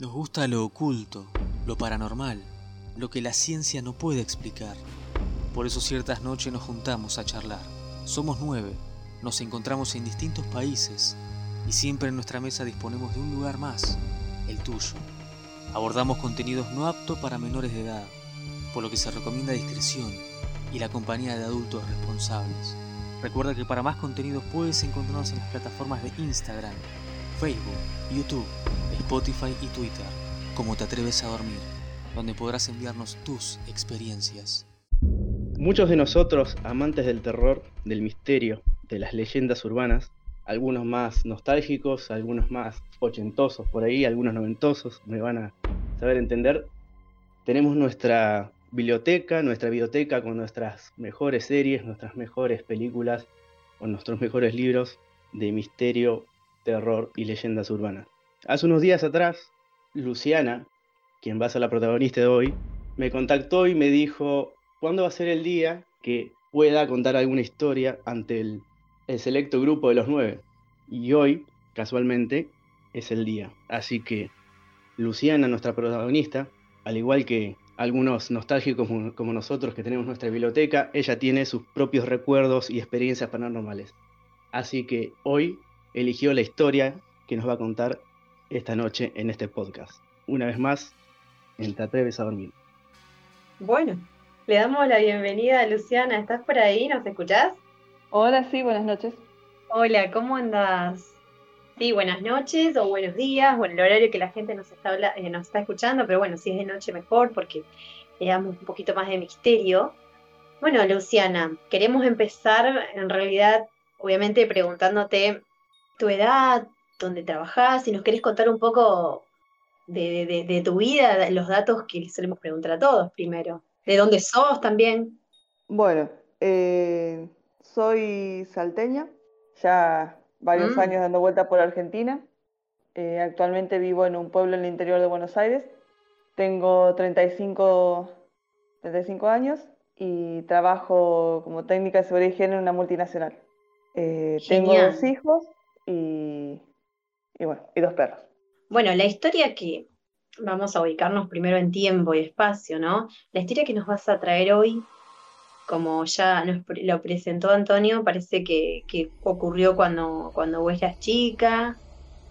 Nos gusta lo oculto, lo paranormal, lo que la ciencia no puede explicar. Por eso ciertas noches nos juntamos a charlar. Somos nueve, nos encontramos en distintos países y siempre en nuestra mesa disponemos de un lugar más, el tuyo. Abordamos contenidos no aptos para menores de edad, por lo que se recomienda discreción y la compañía de adultos responsables. Recuerda que para más contenidos puedes encontrarnos en las plataformas de Instagram, Facebook, YouTube, Spotify y Twitter, como te atreves a dormir, donde podrás enviarnos tus experiencias. Muchos de nosotros, amantes del terror, del misterio, de las leyendas urbanas, algunos más nostálgicos, algunos más ochentosos por ahí, algunos noventosos, me van a saber entender, tenemos nuestra biblioteca, nuestra biblioteca con nuestras mejores series, nuestras mejores películas, con nuestros mejores libros de misterio, terror y leyendas urbanas. Hace unos días atrás, Luciana, quien va a ser la protagonista de hoy, me contactó y me dijo, ¿cuándo va a ser el día que pueda contar alguna historia ante el, el selecto grupo de los nueve? Y hoy, casualmente, es el día. Así que Luciana, nuestra protagonista, al igual que algunos nostálgicos como, como, nosotros que tenemos nuestra biblioteca, ella tiene sus propios recuerdos y experiencias paranormales. Así que hoy eligió la historia que nos va a contar esta noche en este podcast. Una vez más, en Te atreves a dormir. Bueno, le damos la bienvenida a Luciana. ¿Estás por ahí? ¿Nos escuchás? Hola, sí, buenas noches. Hola, ¿cómo andas? Sí, buenas noches o buenos días, o en el horario que la gente nos está, eh, nos está escuchando, pero bueno, si es de noche mejor porque le damos un poquito más de misterio. Bueno, Luciana, queremos empezar en realidad, obviamente, preguntándote tu edad, dónde trabajás, si nos querés contar un poco de, de, de, tu vida, los datos que solemos preguntar a todos primero. ¿De dónde sos también? Bueno, eh, soy salteña, ya varios mm. años dando vuelta por Argentina. Eh, actualmente vivo en un pueblo en el interior de Buenos Aires. Tengo 35, 35 años y trabajo como técnica de seguridad y higiene en una multinacional. Eh, tengo dos hijos y, y bueno, y dos perros. Bueno, la historia que vamos a ubicarnos primero en tiempo y espacio, ¿no? La historia que nos vas a traer hoy, como ya nos lo presentó Antonio, parece que, que ocurrió cuando, cuando vos eras chica.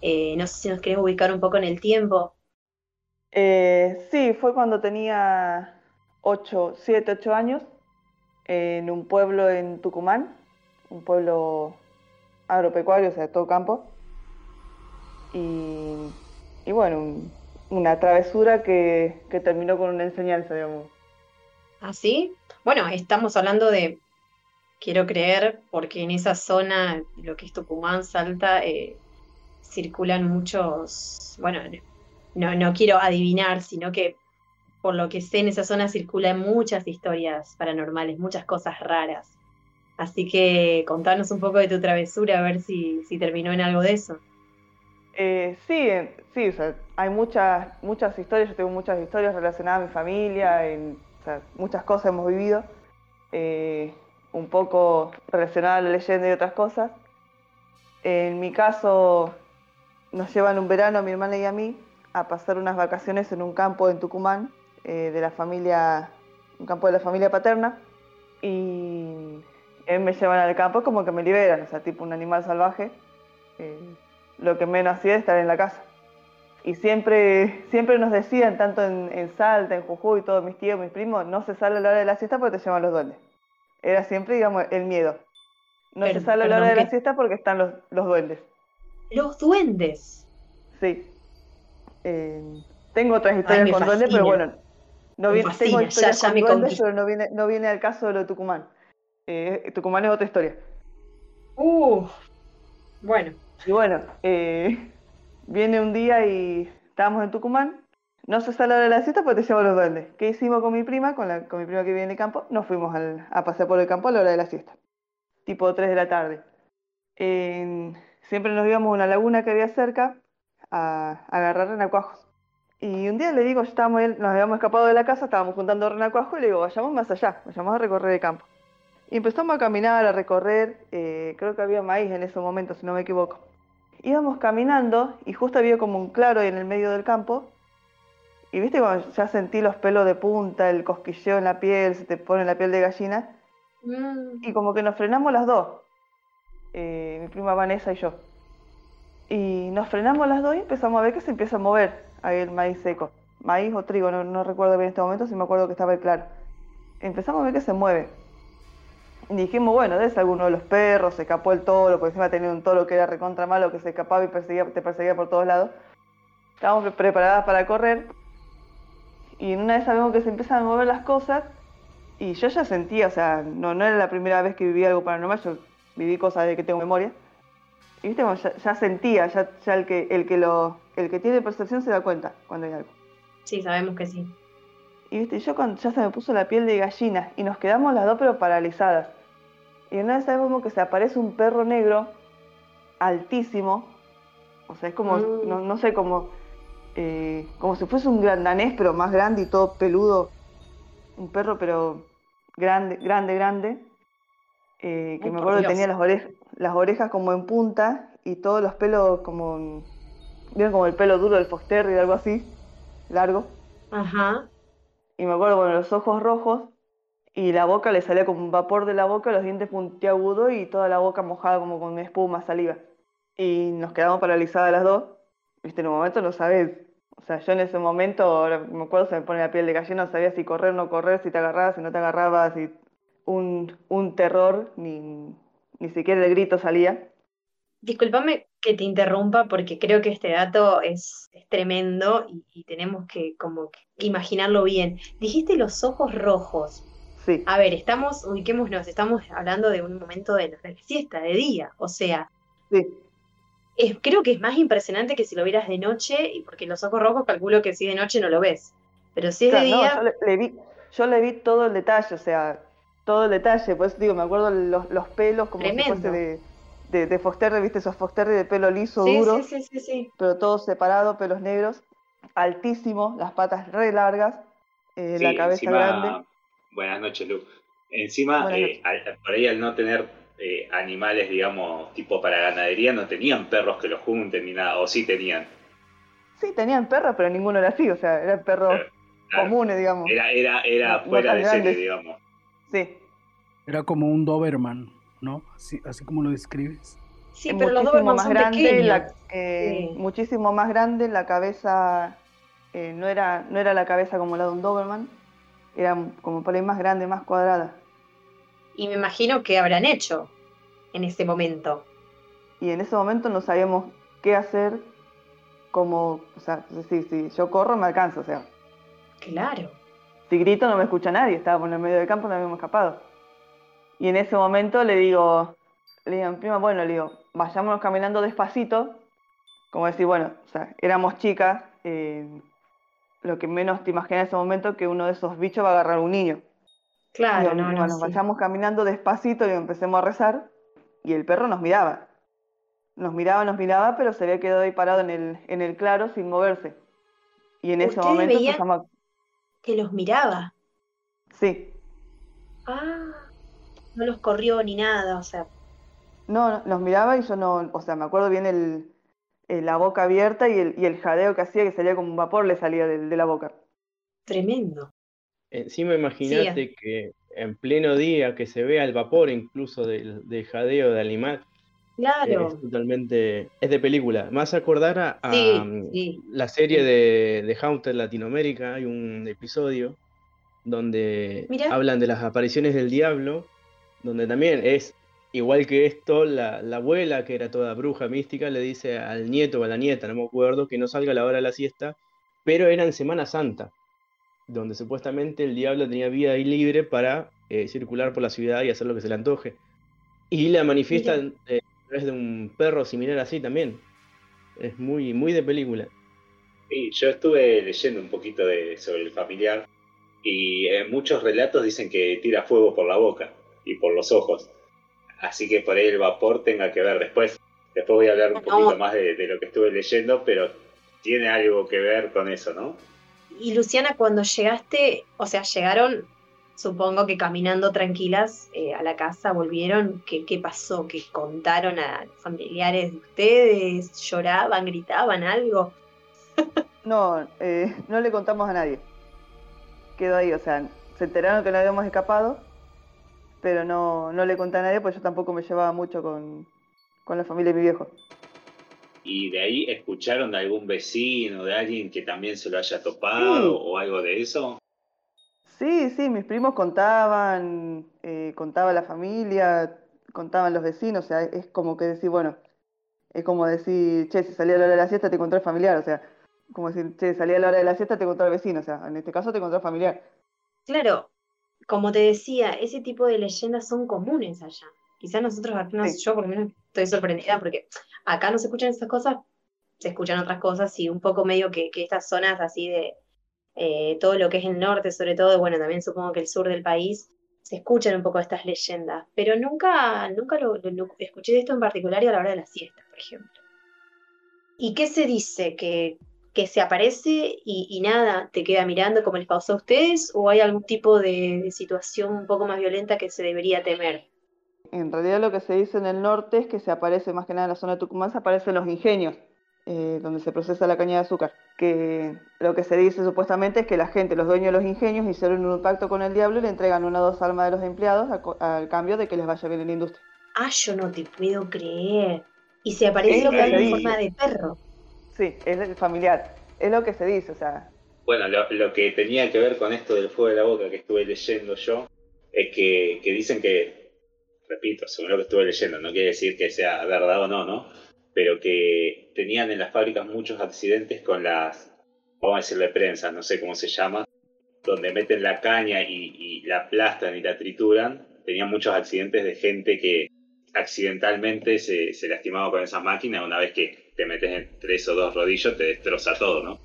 Eh, no sé si nos querés ubicar un poco en el tiempo. Eh, sí, fue cuando tenía 8, 7, 8 años, en un pueblo en Tucumán, un pueblo agropecuario, o sea, todo campo. Y, bueno, un, una travesura que, que, terminó con una enseñanza, digamos. ¿Ah, sí? Bueno, estamos hablando de, quiero creer, porque en esa zona, lo que es Tucumán, Salta, eh, circulan muchos, bueno, no, no quiero adivinar, sino que por lo que sé, en esa zona circulan muchas historias paranormales, muchas cosas raras. Así que contanos un poco de tu travesura, a ver si, si terminó en algo de eso. Eh, sí, sí, hay muchas, muchas historias, yo tengo muchas historias relacionadas a mi familia, muchas cosas hemos vivido, eh, un poco relacionadas a la leyenda y otras cosas. En mi caso, nos llevan un verano mi hermana y a mí a pasar unas vacaciones en un campo en Tucumán, eh, de la familia, un campo de la familia paterna, y me llevan al campo como que me liberan, o sea, tipo un animal salvaje. Lo que menos hacía es estar en la casa. Y siempre, siempre nos decían, tanto en, en Salta, en Jujuy, todos mis tíos, mis primos, no se sale a la hora de la siesta porque te llaman los duendes. Era siempre, digamos, el miedo. No se sale a la hora de la siesta porque están los, los duendes. ¿Los duendes? Sí. Eh, tengo otras historias con duendes, pero bueno, no viene, tengo historias con duendes, pero no viene, no viene al caso de lo de Tucumán. Eh, Tucumán es otra historia. Uh, bueno, y bueno, eh, viene un día y estábamos en Tucumán. No se sale de la cita porque te llevo los duendes. ¿Qué hicimos con mi prima, con, la, con mi prima que vive en el campo? Nos fuimos al, a pasear por el campo a la hora de la siesta, tipo 3 de la tarde. Siempre nos íbamos a una laguna que había cerca a, a agarrar renacuajos. Y un día le digo, estábamos, nos habíamos escapado de la casa, estábamos juntando renacuajos y le digo, vayamos más allá, vayamos a recorrer el campo. Y empezamos a caminar, a recorrer, eh, creo que había maíz en ese momento, si no me equivoco íbamos caminando y justo había como un claro en el medio del campo y viste cuando ya sentí los pelos de punta, el cosquilleo en la piel, se te pone la piel de gallina. Mm. Y como que nos frenamos las dos, eh, mi prima Vanessa y yo. Y nos frenamos las dos y empezamos a ver que se empieza a mover ahí el maíz seco. Maíz o trigo, no, no recuerdo bien en este momento, si me acuerdo que estaba ahí claro. Empezamos a ver que se mueve. Dijimos, bueno, debe ser alguno de los perros, se escapó el toro, porque encima tenía un toro que era recontra malo, que se escapaba y perseguía, te perseguía por todos lados. Estábamos pre- preparadas para correr. Y en una vez sabemos que se empiezan a mover las cosas. Y yo ya sentía, o sea, no, no era la primera vez que viví algo paranormal, yo viví cosas de que tengo memoria. Y viste, ya, ya sentía, ya, ya el, que, el, que lo, el que tiene percepción se da cuenta cuando hay algo. Sí, sabemos que sí. Y viste, yo cuando ya se me puso la piel de gallina y nos quedamos las dos pero paralizadas. Y una vez sabemos que se aparece un perro negro altísimo. O sea, es como, Mm. no, no sé, como, eh, como si fuese un gran danés, pero más grande y todo peludo. Un perro, pero grande, grande, grande. Eh, que me acuerdo que tenía las, orejas las orejas como en punta y todos los pelos como, vieron como el pelo duro del Foster y algo así, largo. Ajá. Y me acuerdo, bueno, los ojos rojos y la boca le salía como un vapor de la boca, los dientes puntiagudos y toda la boca mojada como con espuma, saliva. Y nos quedamos paralizadas las dos. Viste, en un momento no sabes. O sea, yo en ese momento, ahora me acuerdo, se me pone la piel de gallina, no sabía si correr o no correr, si te agarrabas, si no te agarrabas, si un, un terror, ni, ni siquiera el grito salía. Discúlpame que te interrumpa porque creo que este dato es, es tremendo y, y tenemos que como que imaginarlo bien. Dijiste los ojos rojos. Sí, A ver, estamos, ubiquémonos, estamos hablando de un momento de, de la siesta, de día. O sea, sí. es, creo que es más impresionante que si lo vieras de noche, y porque los ojos rojos calculo que si de noche no lo ves. Pero si es de no, día, yo le, le vi, yo le vi todo el detalle, o sea, todo el detalle, por eso digo, me acuerdo los, los pelos como si Tremendo. fuese de, de, de Fosterre, viste esos Fosterre de pelo liso, sí, duro, sí, sí, sí, sí. pero todos separados, pelos negros, altísimo, las patas re largas, eh, la cabeza encima- grande. Buenas noches, Lu. Encima, eh, al- por ahí al no tener eh, animales, digamos, tipo para ganadería, no tenían perros que los junten ni nada, o sí tenían. Sí, tenían perros, pero ninguno era así, o sea, eran perros Claro, comunes, digamos. Era, era, era No- fuera de serie, digamos. Sí, Era como un Doberman, ¿no? Así, así como lo describes. Sí, es pero los Doberman más son grande, pequeños. la- eh, Sí. muchísimo más grande, la cabeza eh, no, era, no era la cabeza como la de un Doberman, era como por ahí más grande, más cuadrada. Y me imagino que habrán hecho en ese momento. Y en ese momento no sabíamos qué hacer, como, o sea, si, si yo corro me alcanzo, o sea, Claro. si grito no me escucha nadie, estábamos en el medio del campo, no habíamos escapado. Y en ese momento le digo, le digo prima, bueno, le digo, vayámonos caminando despacito, como decir, bueno, o sea, éramos chicas, eh, lo que menos te imaginas en ese momento que uno de esos bichos va a agarrar a un niño. Claro, no, no, nos sí. vayamos caminando despacito y empecemos a rezar, y el perro nos miraba. Nos miraba, nos miraba, pero se había quedado ahí parado en el, en el claro sin moverse. Y en ese ¿Ustedes momento empezamos a... Que los miraba. Sí, Ah, no los corrió ni nada, o sea, No, no, nos miraba y yo no, o sea, me acuerdo bien el, eh, la boca abierta y el, y el jadeo que hacía, que salía como un vapor, le salía de, la boca. tremendo. Encima imagínate que en pleno día que se vea el vapor incluso del, del jadeo del animal, Claro. es totalmente, es de película. Más acordar a, a, Sí, mm, sí. la serie de, de Haunted Latinoamérica, hay un episodio donde Mirá. hablan de las apariciones del diablo, donde también es igual que esto, la, la abuela, que era toda bruja mística, le dice al nieto o a la nieta, no me acuerdo, que no salga a la hora de la siesta, pero era en Semana Santa, donde supuestamente el diablo tenía vida ahí libre para eh, circular por la ciudad y hacer lo que se le antoje. Y la manifiestan eh, a través de un perro similar así también. Es muy, muy de película. Sí, yo estuve leyendo un poquito de, sobre el familiar y en muchos relatos dicen que tira fuego por la boca y por los ojos. Así que por ahí el vapor tenga que ver después. Después voy a hablar un No. poquito más de, de lo que estuve leyendo, pero tiene algo que ver con eso, ¿no? Y Luciana, cuando llegaste, o sea, llegaron, supongo que caminando tranquilas eh, a la casa, volvieron, ¿qué, qué pasó? ¿Qué contaron a familiares de ustedes? ¿Lloraban, gritaban algo? No, eh, no le contamos a nadie. Quedó ahí, o sea, se enteraron que no habíamos escapado, pero no, no le conté a nadie, pues yo tampoco me llevaba mucho con, con la familia de mi viejo. ¿Y de ahí escucharon de algún vecino, de alguien que también se lo haya topado Sí. o algo de eso? Sí, sí, mis primos contaban, eh, contaba la familia, contaban los vecinos, o sea, es como que decir, bueno, es como decir, che, si salía a la hora de la siesta te encontré el familiar, o sea, como decir, che, salía a la hora de la siesta te encontré el vecino, o sea, en este caso te encontré el familiar. Claro, como te decía, ese tipo de leyendas son comunes allá. Quizás nosotros, acá no- Sí. yo por lo menos estoy sorprendida porque acá no se escuchan esas cosas, se escuchan otras cosas y un poco medio que, que estas zonas así de eh, todo lo que es el norte, sobre todo, bueno, también supongo que el sur del país, se escuchan un poco estas leyendas, pero nunca, nunca lo, lo- lo escuché de esto en particular y a la hora de la siesta, por ejemplo. ¿Y qué se dice? ¿Que, que se aparece y, y nada, te queda mirando como les pasó a ustedes? ¿O hay algún tipo de, de situación un poco más violenta que se debería temer? En realidad lo que se dice en el norte es que se aparece, más que nada en la zona de Tucumán, se aparecen los ingenios, eh, donde se procesa la caña de azúcar. Que lo que se dice supuestamente es que la gente, los dueños de los ingenios, hicieron un pacto con el diablo y le entregan una o dos almas de los empleados al cambio de que les vaya bien en la industria. Ah, yo no te puedo creer. Y se aparece lo que se en forma de perro. Sí, es familiar, es lo que se dice, o sea, Bueno, lo, que tenía que ver con esto del fuego de la boca que estuve leyendo yo, es que, dicen que, repito, según lo que estuve leyendo, no quiere decir que sea verdad o no, ¿no? Pero que tenían en las fábricas muchos accidentes con las, vamos a decirle prensa, no sé cómo se llama, donde meten la caña y, y la aplastan y la trituran. Tenían muchos accidentes de gente que accidentalmente se, se lastimaba con esa máquina. Una vez que te metes en tres o dos rodillos, te destroza todo, ¿no?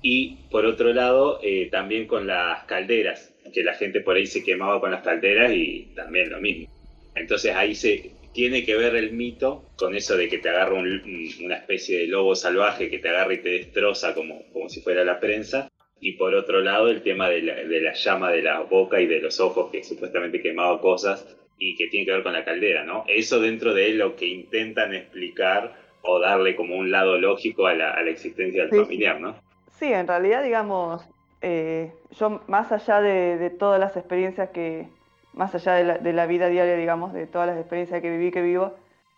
Y por otro lado, eh, también con las calderas, que la gente por ahí se quemaba con las calderas y también lo mismo. Entonces ahí se tiene que ver el mito con eso de que te agarra un- un- una especie de lobo salvaje que te agarra y te destroza como, como si fuera la prensa. Y por otro lado, el tema de la llama de la boca y de los ojos que supuestamente quemaba cosas y que tiene que ver con la caldera, ¿no? Eso dentro de lo que intentan explicar o darle como un lado lógico a la, a la existencia del Sí. familiar, ¿no? Sí, en realidad, digamos, eh, yo más allá de, de todas las experiencias que, más allá de la, de la vida diaria, digamos, de todas las experiencias que viví, que vivo,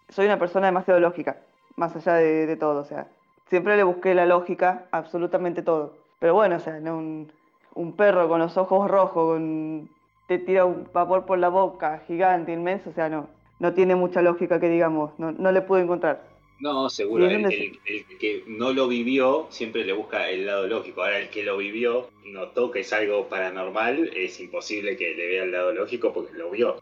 soy una persona demasiado lógica, más allá de, de todo, o sea, siempre le busqué la lógica a absolutamente todo. Pero bueno, o sea, no un, un perro con los ojos rojos, con, te tira un vapor por la boca, gigante, inmenso, o sea, no, no tiene mucha lógica que digamos, no, no le pude encontrar. No, seguro. ¿Y El, el- el que no lo vivió siempre le busca el lado lógico. Ahora, el que lo vivió, notó que es algo paranormal, es imposible que le vea el lado lógico porque lo vio.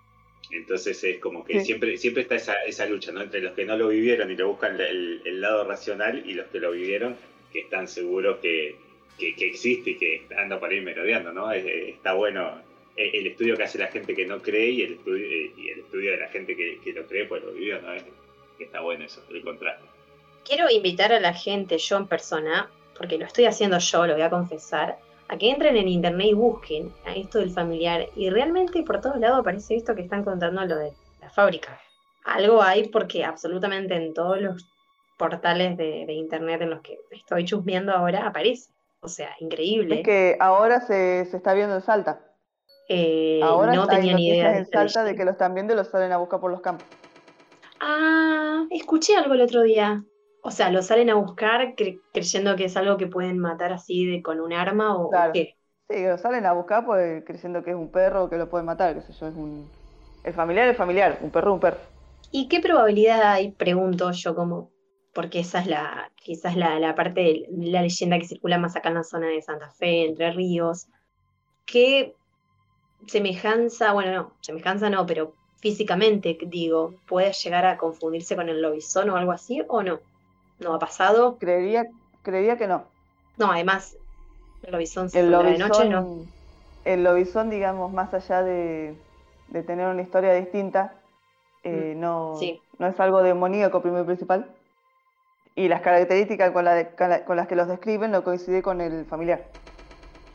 Entonces es como que Sí. siempre, siempre está esa, esa lucha, ¿no? Entre los que no lo vivieron y le buscan el, el lado racional y los que lo vivieron, que están seguros que, que, que existe y que anda por ahí merodeando, ¿no? Es- es- está bueno el, el estudio que hace la gente que no cree y el estudio, eh, y el estudio de la gente que, que lo cree, pues lo vivió, ¿no? Que está bueno eso, el contraste. Quiero invitar a la gente, yo en persona, porque lo estoy haciendo yo, lo voy a confesar, a que entren en internet y busquen a esto del familiar. Y realmente por todos lados aparece esto que están contando lo de la fábrica. Algo hay porque absolutamente en todos los portales de, de internet en los que estoy chusmeando ahora aparece. O sea, increíble. Es que ahora se, se está viendo en Salta. Eh, Ahora no tenía ni idea de en Salta de que los están viendo y los salen a buscar por los campos. Ah, escuché algo el otro día. O sea, lo salen a buscar cre- creyendo que es algo que pueden matar así de con un arma o, Claro. qué. Sí, los salen a buscar pues, creyendo que es un perro o que lo pueden matar, qué sé yo, es un... El familiar es familiar, un perro un perro. ¿Y qué probabilidad hay, pregunto yo, como, porque esa es la, quizás la, la parte de la leyenda que circula más acá en la zona de Santa Fe, Entre Ríos, qué semejanza, bueno, no, semejanza no, pero físicamente, digo, puede llegar a confundirse con el lobizón o algo así, o no? ¿No ha pasado? Creería, creería que no. No, además, el lobizón se El encuentra de noche, ¿no? lobizón, el lobizón, digamos, más allá de, de tener una historia distinta, eh, no, Mm, sí. no es algo demoníaco primero y principal. Y las características con, la de- con la- con las que los describen no coincide con el familiar.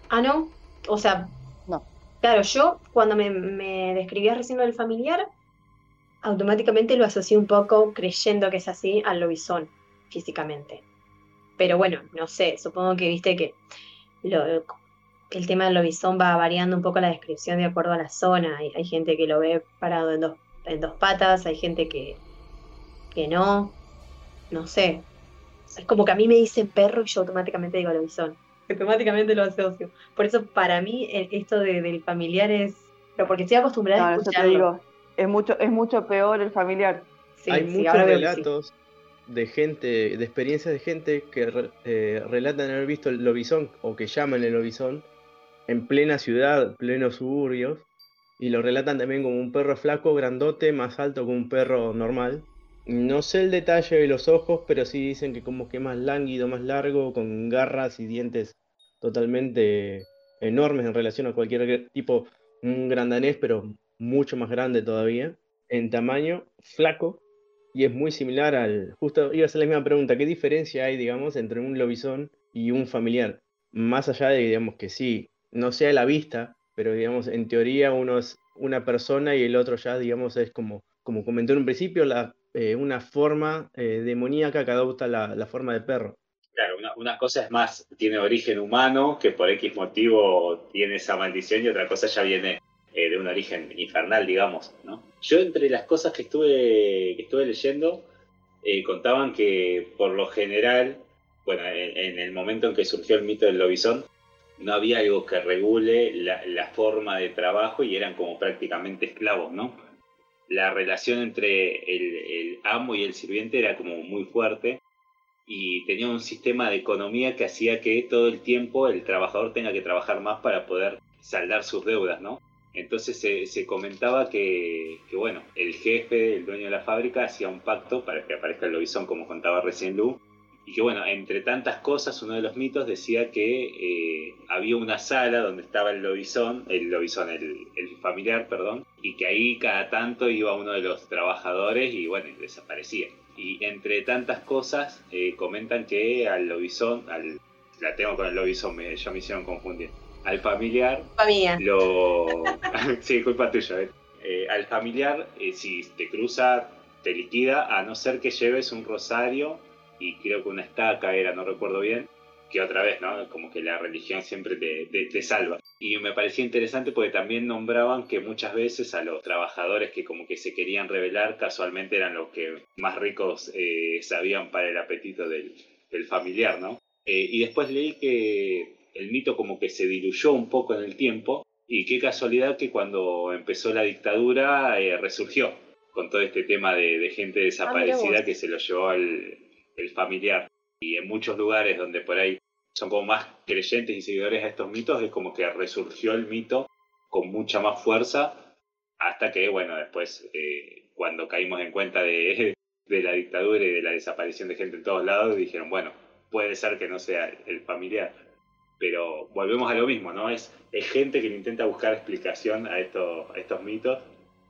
Ah, no. O sea, No. Claro, yo cuando me, me describías recién lo del familiar, automáticamente lo asocié un poco creyendo que es así al lobizón, físicamente. pero bueno, no sé, supongo que viste que el tema del lobizón va variando un poco la descripción de acuerdo a la zona. Hay, hay gente que lo ve parado en dos, en dos patas, hay gente que, que no, no sé. Es como que a mí me dicen perro y yo automáticamente digo lobizón. Automáticamente lo asocio. Por eso para mí esto de, del familiar es... Pero porque estoy acostumbrada a escucharlo. Te digo, es mucho, es mucho peor el familiar. hay muchos relatos de gente, de experiencias de gente que eh, relatan haber visto el lobizón o que llaman el lobizón en plena ciudad, plenos suburbios, y lo relatan también como un perro flaco, grandote, más alto que un perro normal. No sé el detalle de los ojos, pero sí dicen que como que más lánguido, más largo, con garras y dientes totalmente enormes en relación a cualquier tipo, un grandanés, pero mucho más grande todavía, en tamaño, flaco, y es muy similar al, justo iba a ser la misma pregunta, ¿qué diferencia hay, digamos, entre un lobizón y un familiar? Más allá de, digamos, que sí, no sea la vista, pero digamos, en teoría uno es una persona y el otro ya, digamos, es como, como comentó en un principio, la, eh, una forma eh, demoníaca que adopta la, forma de perro. Claro, una, cosa es más, tiene origen humano, que por X motivo tiene esa maldición, y otra cosa ya viene eh, de un origen infernal, digamos, ¿no? Yo entre las cosas que estuve, que estuve leyendo, contaban que por lo general, bueno, en, el momento en que surgió el mito del lobizón, no había algo que regule la, forma de trabajo y eran como prácticamente esclavos, ¿no? La relación entre el, amo y el sirviente era como muy fuerte y tenía un sistema de economía que hacía que todo el tiempo el trabajador tenga que trabajar más para poder saldar sus deudas, ¿no? Entonces se, comentaba que, que, bueno, el jefe, el dueño de la fábrica, hacía un pacto para que aparezca el lobizón, como contaba recién Lu, y que bueno, entre tantas cosas, uno de los mitos decía que eh, había una sala donde estaba el lobizón, el lobizón, el, familiar, perdón, y que ahí cada tanto iba uno de los trabajadores y bueno, desaparecía. Y entre tantas cosas, eh, comentan que al lobizón, al, la tengo con el lobizón, me, ya me hicieron confundir, al familiar, Familia. lo... sí, culpa tuya, eh, al familiar, si te cruza, te liquida, a no ser que lleves un rosario y creo que una estaca era, no recuerdo bien, que otra vez, ¿no? Como que la religión siempre te, te, salva. Y me parecía interesante porque también nombraban que muchas veces a los trabajadores que como que se querían revelar casualmente eran los que más ricos eh, sabían para el apetito del, del familiar, ¿no? Eh, y después leí que el mito como que se diluyó un poco en el tiempo y qué casualidad que cuando empezó la dictadura eh, resurgió con todo este tema de, de gente ah, desaparecida que se lo llevó al, el familiar. Y en muchos lugares donde por ahí son como más creyentes y seguidores a estos mitos, es como que resurgió el mito con mucha más fuerza hasta que, bueno, después, eh, cuando caímos en cuenta de, de, la dictadura y de la desaparición de gente en todos lados, dijeron, bueno, puede ser que no sea el familiar. Pero volvemos a lo mismo, ¿no? Es, es gente que intenta buscar explicación a estos, estos mitos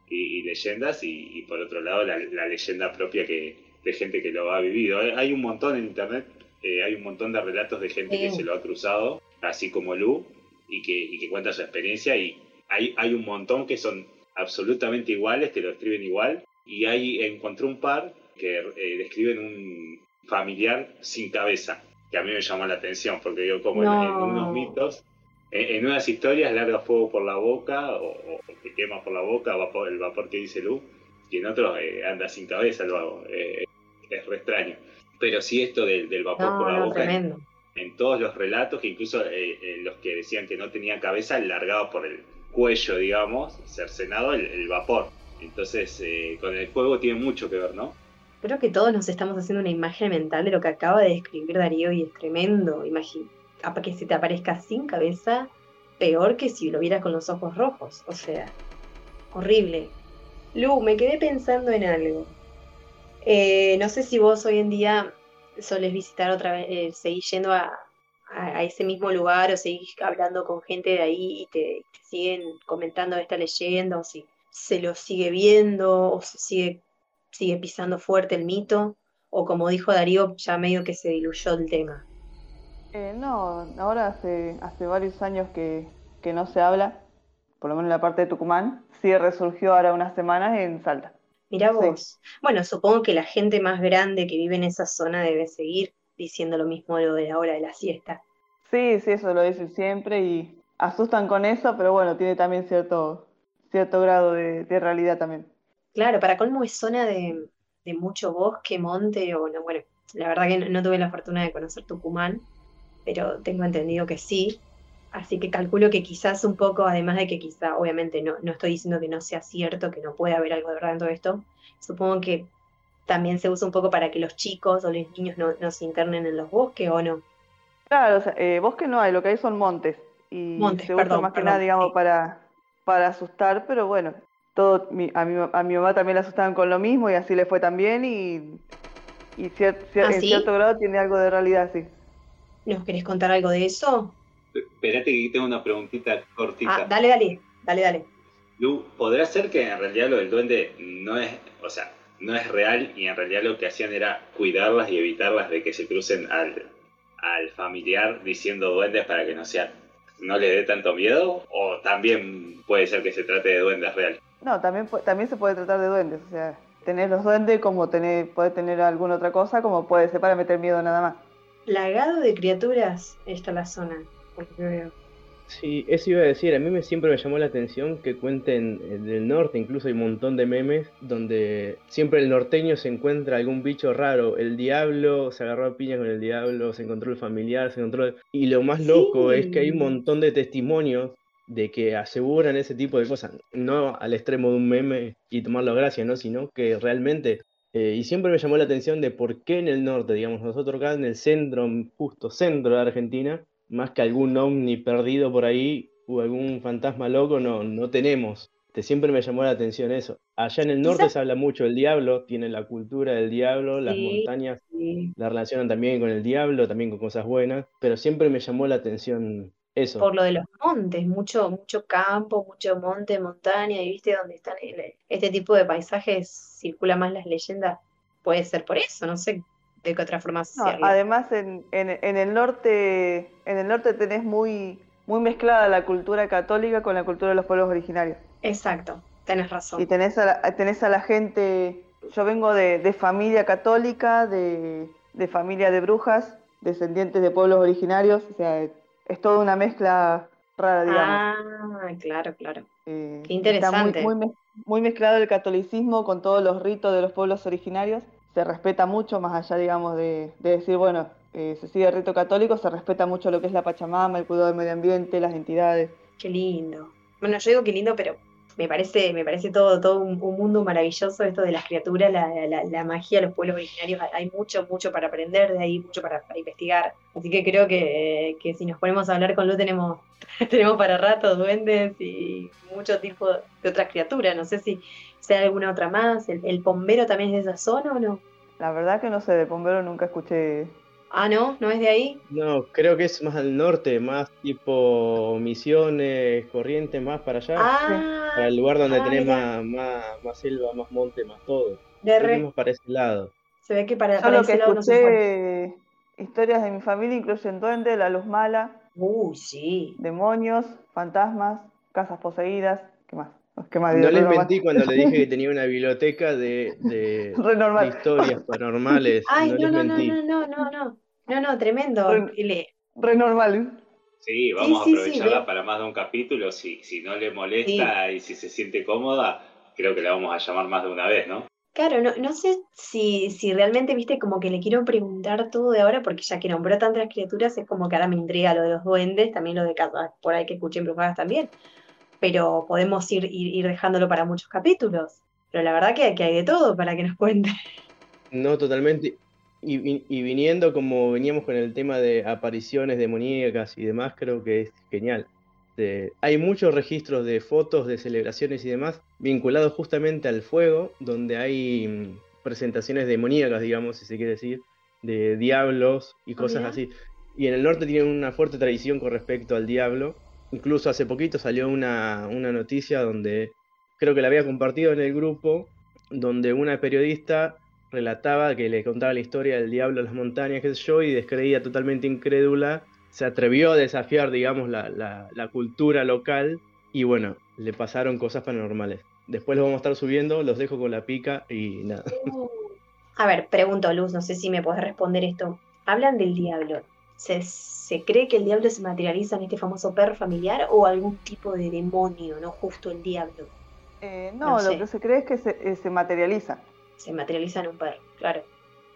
y, leyendas y, por otro lado la leyenda propia que, de gente que lo ha vivido. Hay un montón en internet, eh, hay un montón de relatos de gente que se lo ha cruzado, así como Lu, y que, que cuenta su experiencia. Y hay, hay un montón que son absolutamente iguales, que lo escriben igual. Y hay, encontré un par que eh, describen un familiar sin cabeza, que a mí me llamó la atención, porque digo, como en, unos mitos, en, unas historias larga fuego por la boca, o, que quema por la boca, vapor, el vapor que dice Lu, y en otros anda sin cabeza, lo hago es re extraño. Pero sí esto del, vapor por la boca. En, todos los relatos, que incluso eh, eh, los que decían que no tenía cabeza, largaba por el cuello, digamos, cercenado el, el vapor. Entonces, eh, con el fuego tiene mucho que ver, ¿no? Creo que todos nos estamos haciendo una imagen mental de lo que acaba de describir Darío y es tremendo. Imagina, que si te aparezca sin cabeza, peor que si lo vieras con los ojos rojos. O sea, horrible. Lu, me quedé pensando en algo. Eh, no sé si vos hoy en día soles visitar otra vez, eh, seguís yendo a, ese mismo lugar o seguís hablando con gente de ahí y te, siguen comentando esta leyenda o si se lo sigue viendo o se sigue, sigue pisando fuerte el mito o como dijo Darío, ya medio que se diluyó el tema. Eh, no, ahora hace, hace varios años que, que no se habla, por lo menos en la parte de Tucumán, sí resurgió ahora unas semanas en Salta. Mira vos. Bueno, supongo que la gente más grande que vive en esa zona debe seguir diciendo lo mismo lo de la hora de la siesta. Sí, sí, eso lo dicen siempre y asustan con eso, pero bueno, tiene también cierto, cierto grado de, de realidad también. Claro, para colmo es zona de, de mucho bosque, monte, o no, bueno, la verdad que no, no tuve la fortuna de conocer Tucumán, pero tengo entendido que sí. Así que calculo que quizás un poco, además de que quizá, obviamente no, no estoy diciendo que no sea cierto, que no puede haber algo de verdad en todo esto, supongo que también se usa un poco para que los chicos o los niños no, no se internen en los bosques o no. Claro, o sea, eh, bosque no hay, lo que hay son montes. Y Montes, se usa perdón, más que nada, digamos, sí. para, para asustar, pero bueno, todo, mi- a, mi, a mi mamá también la asustaban con lo mismo y así le fue también y, y cier- cier- ¿Ah, en sí? cierto grado tiene algo de realidad, sí. ¿Nos querés contar algo de eso? Espérate que aquí tengo una preguntita cortita. Ah, dale, dale, dale, dale. Lu, ¿podrá ser que en realidad lo del duende no es, o sea, no es real y en realidad lo que hacían era cuidarlas y evitarlas de que se crucen al, al familiar diciendo duendes para que no sea, no le dé tanto miedo? ¿O también puede ser que se trate de duendes real? No, también, también se puede tratar de duendes, o sea, tener los duendes como tener, puede tener alguna otra cosa, como puede ser para meter miedo nada más. Plagado de criaturas está la zona, Sí, eso iba a decir, a mí me, siempre me llamó la atención que cuenten eh, del norte, incluso hay un montón de memes donde siempre el norteño se encuentra algún bicho raro, el diablo se agarró a piña con el diablo, se encontró el familiar, se encontró... el- Y lo más loco es que hay un montón de testimonios de que aseguran ese tipo de cosas, no al extremo de un meme y tomarlo a gracia, ¿no? Sino que realmente... eh, y siempre me llamó la atención de por qué en el norte, digamos, nosotros acá en el centro, justo centro de Argentina, más que algún ovni perdido por ahí o algún fantasma loco, no, no tenemos. Este, siempre me llamó la atención eso. Allá en el norte Quizás- se habla mucho del diablo, tienen la cultura del diablo, las montañas Sí. la relacionan también con el diablo, también con cosas buenas, pero siempre me llamó la atención eso. Por lo de los montes, mucho, mucho campo, mucho monte, montaña, y viste donde están el- este tipo de paisajes, circula más las leyendas. Puede ser por eso, no sé de qué otra forma No, además en, en, en el norte, en el norte tenés muy, muy mezclada la cultura católica con la cultura de los pueblos originarios. Exacto, tenés Y razón. tenés a la, tenés a la gente, yo vengo de, de familia católica, de, de familia de brujas, descendientes de pueblos originarios, o sea, es toda una mezcla rara, digamos. Ah, claro, claro. Eh, qué Está muy, interesante. muy, mez- muy mezclado el catolicismo con todos los ritos de los pueblos originarios. Se respeta mucho, más allá, digamos, de, de decir, bueno, eh, se sigue el rito católico, se respeta mucho lo que es la Pachamama, el cuidado del medio ambiente, las entidades. Qué lindo. Bueno, yo digo qué lindo, pero me parece, me parece todo, todo un, un mundo maravilloso esto de las criaturas, la, la- magia los pueblos originarios. Hay mucho, mucho para aprender de ahí, mucho para, para investigar. Así que creo que, que si nos ponemos a hablar con Lu tenemos, tenemos para rato duendes y mucho tipo de otras criaturas. No sé si sea alguna otra más. ¿El, el pombero también es de esa zona o no? La verdad que no sé, de bombero nunca escuché. Ah, no, no es de ahí. No, creo que es más al norte, más tipo Misiones, Corrientes, más para allá, Ah, para el lugar donde ah, tenés más, más, más selva, más monte, más todo. de re- para ese lado. se ve que para, para lo que ese lado no se fue. escuché, historias de mi familia incluyen duendes, la luz mala, Uy, sí. demonios, fantasmas, casas poseídas, ¿qué más? ¿Qué No les mentí cuando le dije que tenía una biblioteca de, historias paranormales. Ay, no no, les no, no, mentí. no, no, no, no. No, no, tremendo. Re normal. Sí, vamos sí, a aprovecharla ve. para más de un capítulo. Si, si no le molesta y si se siente cómoda, creo que la vamos a llamar más de una vez, ¿no? Claro, no, no sé si, si realmente, viste, como que le quiero preguntar todo de ahora, porque ya que nombró tantas criaturas, es como que ahora me intriga lo de los duendes, también lo de casas por ahí que escuché embrujadas también. Pero podemos ir, ir, ir dejándolo para muchos capítulos. Pero la verdad que, que hay de todo para que nos cuente. No, totalmente. Y, vi- y viniendo como veníamos con el tema de apariciones demoníacas y demás, creo que es genial. Hay muchos registros de fotos, de celebraciones y demás vinculados justamente al fuego, donde hay mm, presentaciones demoníacas, digamos, si se quiere decir, de diablos y cosas así. Y en el norte tienen una fuerte tradición con respecto al diablo. Incluso hace poquito salió una, una noticia donde creo que la había compartido en el grupo, donde una periodista relataba que le contaba la historia del diablo en las montañas, qué sé yo, y descreía totalmente incrédula, se atrevió a desafiar, digamos, la, la- cultura local, y bueno, le pasaron cosas paranormales. Después los vamos a estar subiendo, los dejo con la pica y nada. A ver, pregunto, Luz, no sé si me podés responder esto. hablan del diablo. ¿Se, ¿Se cree que el diablo se materializa en este famoso perro familiar o algún tipo de demonio, no justo el diablo? Eh, No no, sé. lo que se cree es que se, eh, se materializa. Se materializa en un perro, claro.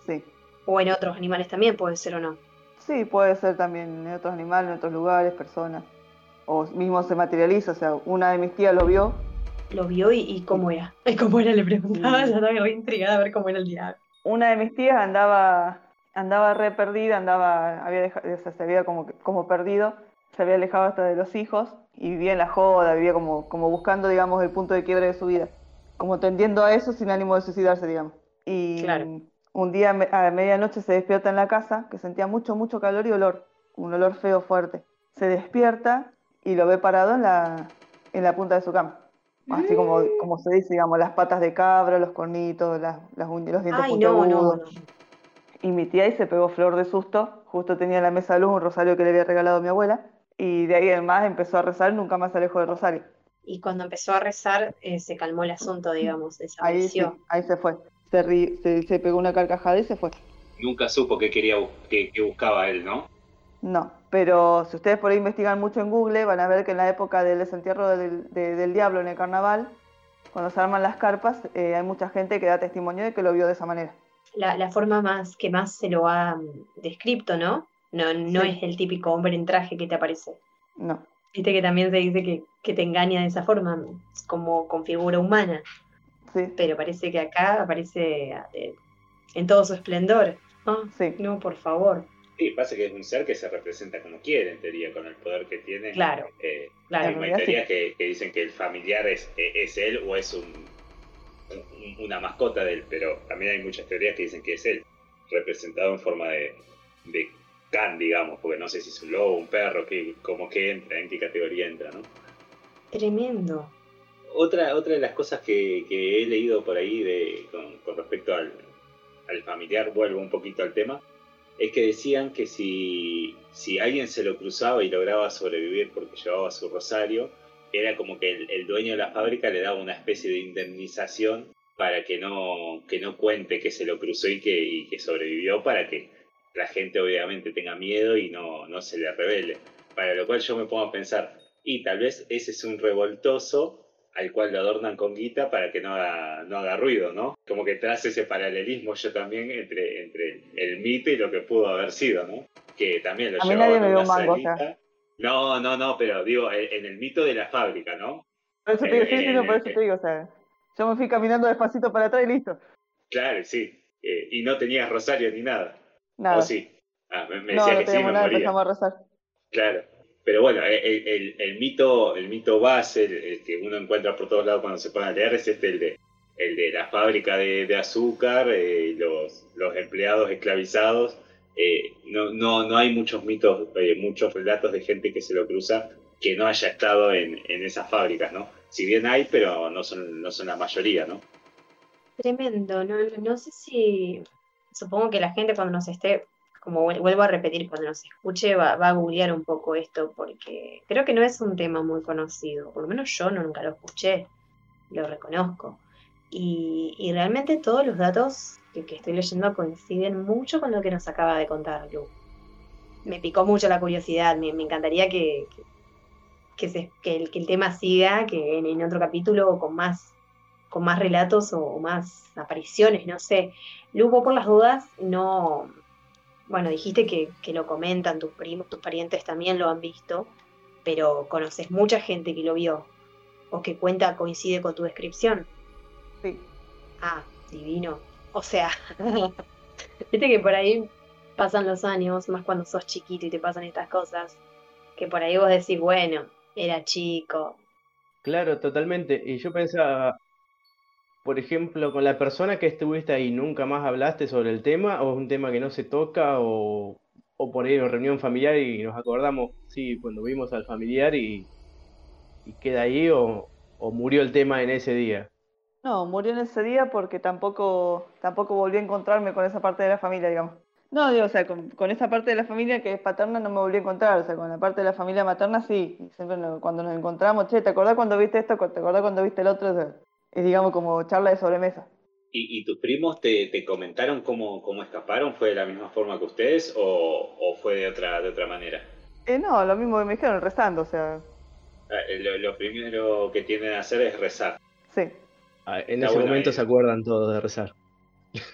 Sí. O en otros animales también puede ser o no. Sí, puede ser también en otros animales, en otros lugares, personas. O mismo se materializa, o sea, una de mis tías lo vio. Lo vio y, y cómo era. Y cómo era, le preguntaba, ya estaba re intrigada a ver cómo era el diablo. Una de mis tías andaba, andaba re perdida, andaba, había deja- o sea, se había como, como perdido, se había alejado hasta de los hijos y vivía en la joda, vivía como, como buscando, digamos, el punto de quiebre de su vida. Como tendiendo a eso sin ánimo de suicidarse, digamos. Y Claro. un día a medianoche se despierta en la casa, que sentía mucho, mucho calor y olor, un olor feo fuerte. Se despierta y lo ve parado en la, en la punta de su cama. Así como, como se dice, digamos, las patas de cabra, los cornitos, las, las uñas, los dientes Ay, no, no, puntiagudos. no. Y mi tía ahí se pegó flor de susto, justo tenía en la mesa de luz un rosario que le había regalado mi abuela, y de ahí en más empezó a rezar, nunca más se alejó del rosario. Y cuando empezó a rezar, eh, se calmó el asunto, digamos, Ahí sí, desapareció. ahí se fue. Se, ri- se, se pegó una carcajada y se fue. Nunca supo qué quería, qué, qué buscaba él, ¿no? No, pero si ustedes por ahí investigan mucho en Google, van a ver que en la época del desentierro del, de- del diablo en el carnaval, cuando se arman las carpas, eh, hay mucha gente que da testimonio de que lo vio de esa manera. La, la forma más que más se lo ha mm, descrito, ¿no? No, no Sí. es el típico hombre en traje que te aparece. No, Viste que también se dice que, que te engaña de esa forma, como con figura humana, sí, pero parece que acá aparece eh, en todo su esplendor. Ah, sí. no, por favor. Sí, pasa que es un ser que se representa como quiere, en teoría, con el poder que tiene. Claro, Eh, claro. hay teorías que, que dicen que el familiar es, eh, es él o es un- una mascota de él, pero también hay muchas teorías que dicen que es él, representado en forma de, de can, digamos, porque no sé si es un lobo, un perro, que, como que entra, en qué categoría entra, ¿no? Tremendo. Otra, otra de las cosas que, que he leído por ahí de, con, con respecto al, al familiar, vuelvo un poquito al tema, es que decían que si, si alguien se lo cruzaba y lograba sobrevivir porque llevaba su rosario, era como que el, el dueño de la fábrica le daba una especie de indemnización para que no, que no cuente que se lo cruzó y que, y que sobrevivió, para que la gente obviamente tenga miedo y no, no se le revele. Para lo cual yo me pongo a pensar, y tal vez ese es un revoltoso al cual lo adornan con guita para que no haga, no haga ruido, ¿no? Como que trace ese paralelismo yo también entre, entre el mito y lo que pudo haber sido, ¿no? Que también lo A llevaban a una salita. No, no, no, pero digo, en en el mito de la fábrica, ¿no? Por eso te digo, sí, sí, no, por Eh, eso te digo, o sea, yo me fui caminando despacito para atrás y listo. Claro, sí. Eh, y no tenías rosario ni nada. Nada. ¿O sí? Ah, me, me no, decía no que sí, me nada, moría. empezamos a rezar. Claro. Pero bueno, el, el- el mito, el mito base, el, el que uno encuentra por todos lados cuando se pone a leer, es este, el de, el de la fábrica de, de azúcar, eh, los, los empleados esclavizados. Eh, no, no, no hay muchos mitos, eh, muchos relatos de gente que se lo cruza que no haya estado en, en esas fábricas, ¿no? Si bien hay, pero no son, no son la mayoría, ¿no? Tremendo, no, no- sé si, supongo que la gente cuando nos esté, como vuel- vuelvo a repetir, cuando nos escuche va, a googlear un poco esto, porque creo que no es un tema muy conocido, por lo menos yo nunca lo escuché, lo reconozco. Y, y realmente todos los datos que, que estoy leyendo coinciden mucho con lo que nos acaba de contar Lu. Me picó mucho la curiosidad, me, me encantaría que, que, que se- que el, que el tema siga, que en, en otro capítulo con más con más relatos o, o más apariciones, no sé. Lugo, por las dudas, no. Bueno, dijiste que, que lo comentan tus primos, tus parientes también lo han visto, pero conoces mucha gente que lo vio o que cuenta coincide con tu descripción. Sí. Ah, divino. O sea, viste que por ahí pasan los años, más cuando sos chiquito y te pasan estas cosas, que por ahí vos decís, bueno, era chico. Claro, totalmente. Y yo pensaba, por ejemplo, con la persona que estuviste ahí, ¿nunca más hablaste sobre el tema? ¿O es un tema que no se toca? ¿O, o por ahí en reunión familiar y nos acordamos, sí, cuando vimos al familiar y, y queda ahí? ¿O, o murió el tema en ese día? No, murió en ese día porque tampoco, tampoco volví a encontrarme con esa parte de la familia, digamos. No, digo, o sea, con, con esa parte de la familia que es paterna no me volví a encontrar, o sea, con la parte de la familia materna sí. Y siempre nos- cuando nos encontramos, che, ¿te acordás cuando viste esto? ¿Te acordás cuando viste el otro? O sea, es digamos como charla de sobremesa. ¿Y, tus primos te, comentaron cómo, cómo, escaparon? ¿Fue de la misma forma que ustedes o, fue de otra, de otra manera? Eh, no, lo mismo que me dijeron, rezando, o sea. Ah, eh, lo, primero que tienen que hacer es rezar. Sí. Ah, en ese momento se acuerdan todos de rezar.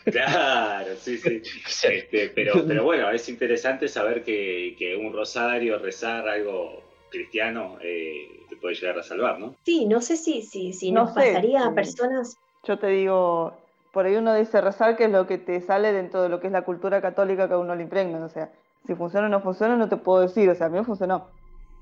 Claro, sí, sí. Este, pero, pero bueno, es interesante saber que, que un rosario, rezar algo cristiano, eh, te puede llegar a salvar, ¿no? Sí, no sé si, si, si nos pasaría a personas. Yo te digo, por ahí uno dice rezar, que es lo que te sale dentro de lo que es la cultura católica que a uno le impregna. O sea, si funciona o no funciona, no te puedo decir. O sea, a mí me funcionó.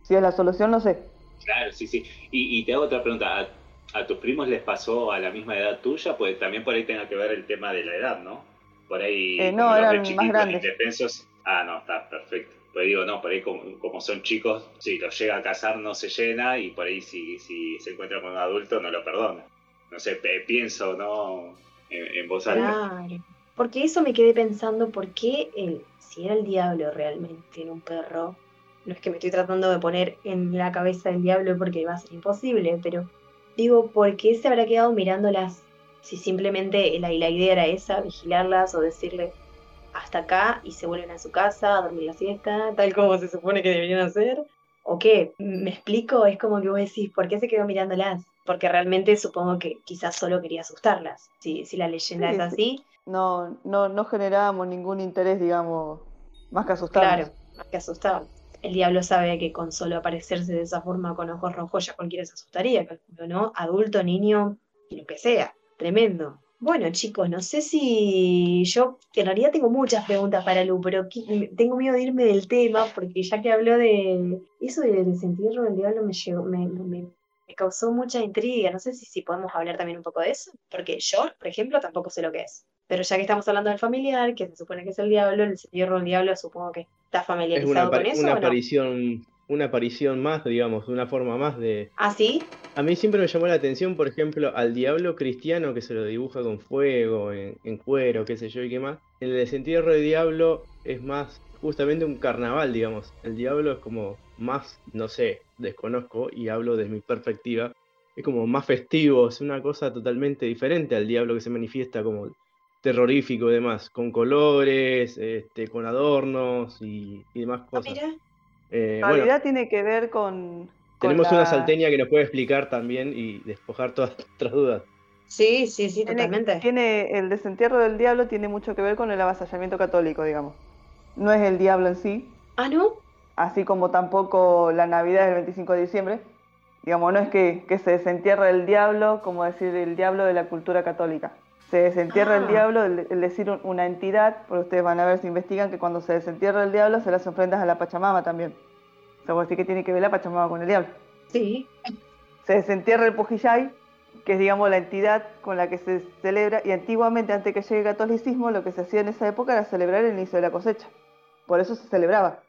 Si es la solución, no sé. Claro, sí, sí. Y, te hago otra pregunta. ¿A, tus primos les pasó a la misma edad tuya? Pues también por ahí tenga que ver el tema de la edad, ¿no? Por ahí. Eh, no, eran más grandes. Ah, no, está perfecto. Pues digo, no, por ahí como, son chicos, si los llega a casar no se llena y por ahí si, si se encuentra con un adulto no lo perdona. No sé, pienso, ¿no? En, voz alta. Claro. Porque eso me quedé pensando, ¿por qué el, si era el diablo realmente en un perro? No es que me estoy tratando de poner en la cabeza del diablo porque va a ser imposible, pero digo, ¿por qué se habrá quedado mirándolas si simplemente la, la idea era esa, vigilarlas o decirle, hasta acá y se vuelven a su casa a dormir la siesta, tal como se supone que deberían hacer. ¿O qué? ¿Me explico? Es como que vos decís, ¿por qué se quedó mirándolas? Porque realmente supongo que quizás solo quería asustarlas. Si, si la leyenda es así. No, no, no generábamos ningún interés, digamos, más que asustarlas. Claro, más que asustar. El diablo sabe que con solo aparecerse de esa forma con ojos rojos ya cualquiera se asustaría, ¿no? Adulto, niño, lo que sea. Tremendo. Bueno, chicos, no sé si yo, en realidad tengo muchas preguntas para Lu, pero tengo miedo de irme del tema, porque ya que habló de eso del desentierro del diablo me, llegó, me, me, causó mucha intriga. No sé si, si podemos hablar también un poco de eso, porque yo, por ejemplo, tampoco sé lo que es. Pero ya que estamos hablando del familiar, que se supone que es el diablo, el desentierro del diablo supongo que está familiarizado con eso. Una aparición una aparición más, digamos, una forma más de... ¿Ah, sí? A mí siempre me llamó la atención, por ejemplo, al diablo cristiano que se lo dibuja con fuego, en, cuero, qué sé yo y qué más. El desentierro de diablo es más justamente un carnaval, digamos. El diablo es como más, no sé, desconozco y hablo desde mi perspectiva. Es como más festivo, es una cosa totalmente diferente al diablo que se manifiesta como terrorífico y demás, con colores, este, con adornos y, demás ah, cosas. Eh, en realidad tiene que ver con... tenemos una salteña que nos puede explicar también y despojar todas nuestras dudas. Sí, sí, sí, totalmente. Tiene, el desentierro del diablo tiene mucho que ver con el avasallamiento católico, digamos. No es el diablo en sí. Ah, ¿no? Así como tampoco la Navidad del 25 de diciembre. Digamos, no es que, se desentierra el diablo, como decir el diablo de la cultura católica. Se desentierra el ah. diablo, el, decir una entidad, porque ustedes van a ver si investigan que cuando se desentierra el diablo se las ofrendas a la Pachamama también. O sea, vos decís que tiene que ver la Pachamama con el diablo. Sí. Se desentierra el Pujillay, que es digamos la entidad con la que se celebra, y antiguamente antes que llegue el catolicismo lo que se hacía en esa época era celebrar el inicio de la cosecha. Por eso se celebraba.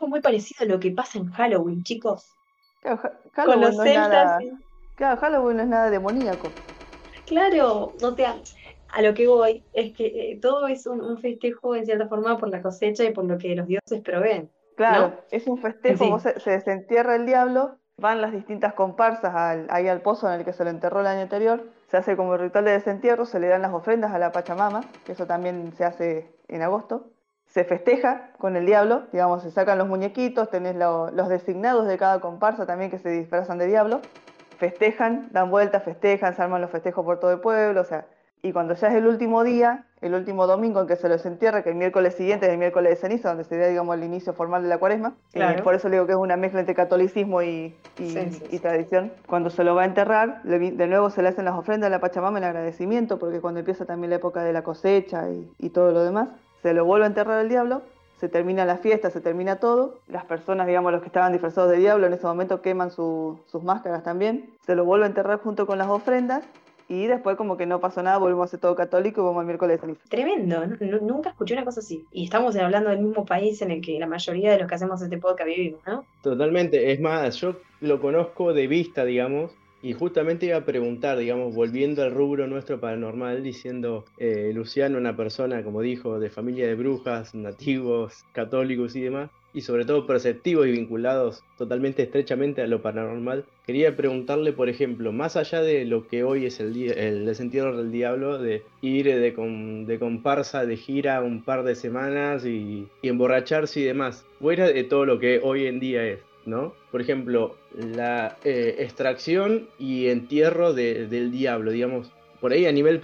Es muy parecido a lo que pasa en Halloween, chicos. Claro, Halloween no es nada... Claro, Halloween no es nada demoníaco. Claro, no te a lo que voy es que eh, todo es un, festejo en cierta forma por la cosecha y por lo que los dioses proveen. Claro, es un festejo, se, desentierra el diablo, van las distintas comparsas ahí al pozo en el que se lo enterró el año anterior, se hace como ritual de desentierro, se le dan las ofrendas a la Pachamama, que eso también se hace en agosto, se festeja con el diablo, digamos, se sacan los muñequitos, tenés los designados de cada comparsa también que se disfrazan de diablo, festejan, dan vueltas, festejan, se arman los festejos por todo el pueblo, o sea, y cuando ya es el último día, el último domingo en que se los entierra, que el miércoles siguiente es el miércoles de ceniza, donde sería, digamos, el inicio formal de la cuaresma, eh, por eso digo que es una mezcla entre catolicismo y, tradición, cuando se lo va a enterrar, de nuevo se le hacen las ofrendas a la Pachamama en agradecimiento, porque cuando empieza también la época de la cosecha y, todo lo demás, se lo vuelve a enterrar el diablo, se termina la fiesta, se termina todo, las personas, digamos, los que estaban disfrazados de diablo en ese momento queman sus máscaras también, se lo vuelve a enterrar junto con las ofrendas y después como que no pasó nada, volvemos a ser todo católico y vamos al miércoles de ceniza. Tremendo, nunca escuché una cosa así. Y estamos hablando del mismo país en el que la mayoría de los que hacemos este podcast vivimos, ¿no? Totalmente, es más, yo lo conozco de vista, digamos, y justamente iba a preguntar, digamos, volviendo al rubro nuestro paranormal, diciendo, eh, Luciano, una persona, como dijo, de familia de brujas, nativos, católicos y demás, y sobre todo perceptivos y vinculados totalmente estrechamente a lo paranormal, quería preguntarle, por ejemplo, más allá de lo que hoy es el, el desentierro del diablo, de ir de, de comparsa, de gira un par de semanas y, emborracharse y demás, fuera de todo lo que hoy en día es, ¿no? Por ejemplo, la eh, extracción y entierro del diablo, digamos, por ahí a nivel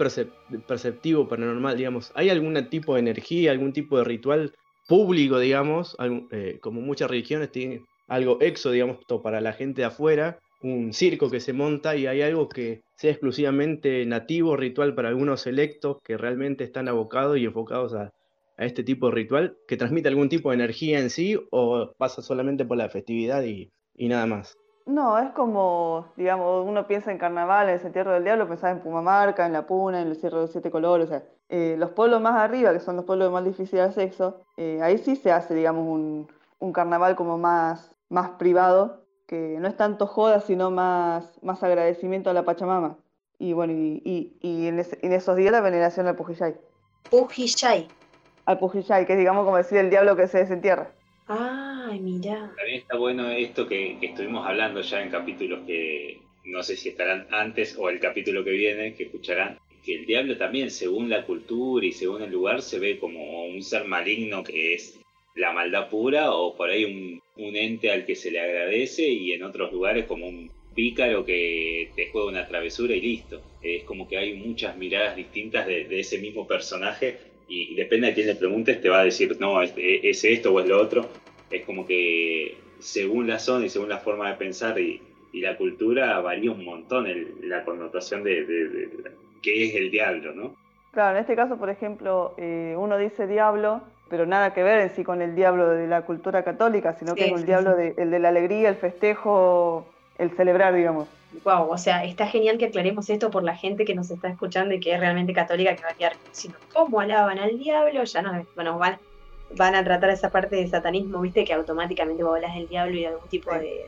perceptivo, paranormal, digamos, ¿hay algún tipo de energía, algún tipo de ritual público, digamos, eh, como muchas religiones tienen algo exo, digamos, para la gente de afuera, un circo que se monta y hay algo que sea exclusivamente nativo, ritual para algunos selectos que realmente están abocados y enfocados a, este tipo de ritual, que transmite algún tipo de energía en sí o pasa solamente por la festividad y, nada más. No, es como, digamos, uno piensa en carnaval, en el entierro del diablo, pensaba en Pumamarca, en La Puna, en el cierre de los siete colores, o sea, eh, los pueblos más arriba, que son los pueblos más difíciles de acceso, eh, ahí sí se hace, digamos, un, carnaval como más, más privado, que no es tanto joda, sino más, más agradecimiento a la Pachamama. Y bueno, y, en, esos días la veneración al Pujillay. Pujillay. Al Pujillay, que es, digamos, como decir el diablo que se desentierra. Ay, mira. También está bueno esto que, que estuvimos hablando ya en capítulos que no sé si estarán antes o el capítulo que viene, que escucharán, que el diablo también, según la cultura y según el lugar, se ve como un ser maligno que es la maldad pura o por ahí un, ente al que se le agradece y en otros lugares como un pícaro que te juega una travesura y listo. Es como que hay muchas miradas distintas de, ese mismo personaje y, depende de quién le preguntes te va a decir, no, es, esto o es lo otro. Es como que según la zona y según la forma de pensar y, la cultura varía un montón la connotación de, que es el diablo, ¿no? Claro, en este caso, por ejemplo, eh, uno dice diablo, pero nada que ver en sí con el diablo de la cultura católica, sino que es el diablo De, el de la alegría, el festejo, el celebrar, digamos. Wow, o sea, está genial que aclaremos esto por la gente que nos está escuchando y que es realmente católica, que va a quedar diciendo, ¿cómo alaban al diablo? Ya no, bueno, van, van a tratar esa parte de satanismo, viste, que automáticamente vos hablas del diablo y de algún tipo de,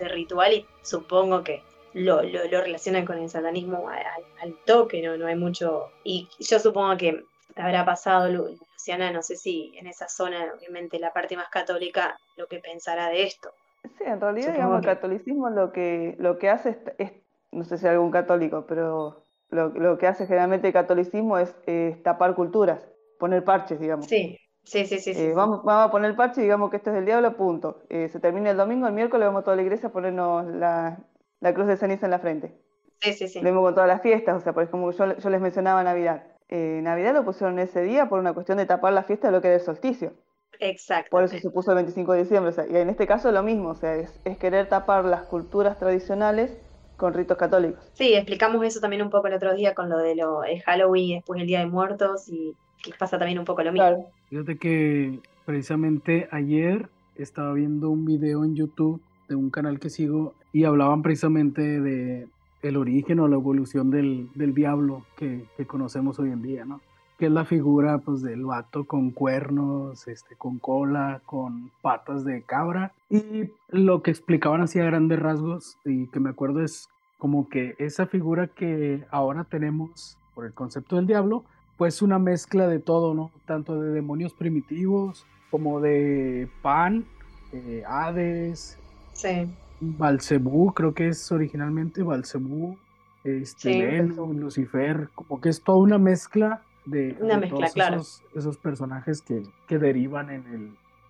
ritual y supongo que lo, lo, lo relacionan con el satanismo al, toque, ¿no? no hay mucho. Y yo supongo que habrá pasado, Luciana, no sé si en esa zona, obviamente la parte más católica, lo que pensará de esto. Sí, en realidad, digamos, el catolicismo lo que, lo que hace es, no sé si algún católico, pero lo, lo, que hace generalmente el catolicismo es, tapar culturas, poner parches, digamos. Sí, sí, sí, sí. Eh, vamos, vamos a poner parches y digamos que esto es el diablo, punto. Eh, se termina el domingo, el miércoles vamos a toda la iglesia a ponernos la, la cruz de ceniza en la frente. Sí, sí, sí. Lo mismo con todas las fiestas, o sea, por ejemplo, yo, yo les mencionaba Navidad. Eh, Navidad lo pusieron ese día por una cuestión de tapar la fiesta de lo que era el solsticio. Exacto. Por eso se puso el 25 de diciembre. O sea, y en este caso lo mismo, o sea, es, querer tapar las culturas tradicionales con ritos católicos. Sí, explicamos eso también un poco el otro día con lo de lo de Halloween y después el Día de Muertos y, pasa también un poco lo mismo. Claro. Fíjate que precisamente ayer estaba viendo un video en YouTube de un canal que sigo y hablaban precisamente de el origen o la evolución del, del diablo que, que, conocemos hoy en día, ¿no? Que es la figura pues del vato con cuernos, este, con cola, con patas de cabra. Y lo que explicaban así a grandes rasgos y que me acuerdo es como que esa figura que ahora tenemos por el concepto del diablo, pues una mezcla de todo, ¿no? Tanto de demonios primitivos como de Pan, eh, Hades, sí. Balcebú, creo que es originalmente Balcebú, este, Lucifer, como que es toda una mezcla de, todos esos, personajes que, que derivan en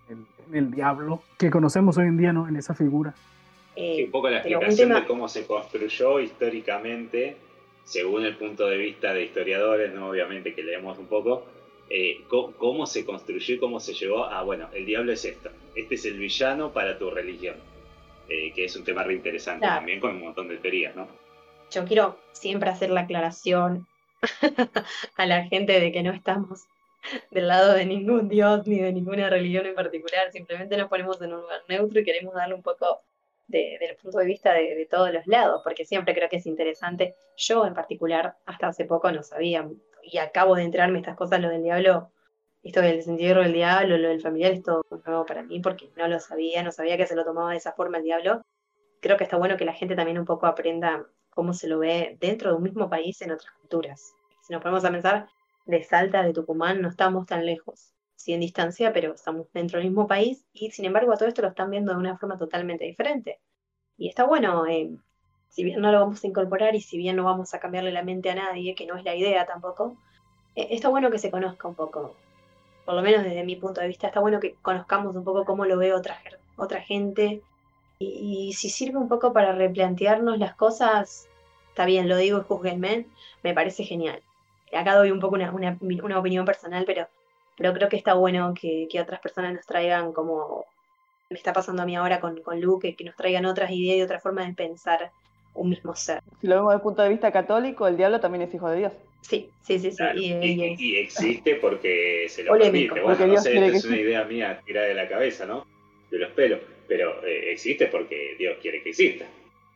el, en, el, diablo, que conocemos hoy en día, ¿no? En esa figura. Eh, un poco la explicación de cómo se construyó históricamente, según el punto de vista de historiadores, ¿no? Obviamente que leemos un poco, eh, cómo, se construyó y cómo se llegó a, bueno, el diablo es esto, este es el villano para tu religión eh, que es un tema re interesante también con un montón de teorías, ¿no? Yo quiero siempre hacer la aclaración a la gente de que no estamos del lado de ningún dios ni de ninguna religión en particular, simplemente nos ponemos en un lugar neutro y queremos darle un poco de, del punto de vista de, todos los lados, porque siempre creo que es interesante. Yo en particular, hasta hace poco no sabía, y acabo de enterarme estas cosas, lo del diablo, esto del desentierro del diablo, lo del familiar es todo nuevo para mí porque no lo sabía, no sabía que se lo tomaba de esa forma el diablo. Creo que está bueno que la gente también un poco aprenda cómo se lo ve dentro de un mismo país en otras culturas. Si nos ponemos a pensar, de Salta, de Tucumán, no estamos tan lejos. sí en distancia, pero estamos dentro del mismo país y sin embargo a todo esto lo están viendo de una forma totalmente diferente. Y está bueno, eh, si bien no lo vamos a incorporar y si bien no vamos a cambiarle la mente a nadie, que no es la idea tampoco, eh, está bueno que se conozca un poco, por lo menos desde mi punto de vista, está bueno que conozcamos un poco cómo lo ve otra, otra gente y, si sirve un poco para replantearnos las cosas, está bien, lo digo, juzguenme, me parece genial. Acá doy un poco una, una, opinión personal, pero, pero creo que está bueno que, que, otras personas nos traigan como me está pasando a mí ahora con, con Luke, que nos traigan otras ideas y otra forma de pensar un mismo ser. Si lo vemos desde el punto de vista católico, el diablo también es hijo de Dios. Sí, sí, sí, sí. y, existe porque se lo permite. Bueno, no sé, es una idea mía tirada de la cabeza, ¿no? De los pelos. Pero eh, existe porque Dios quiere que exista.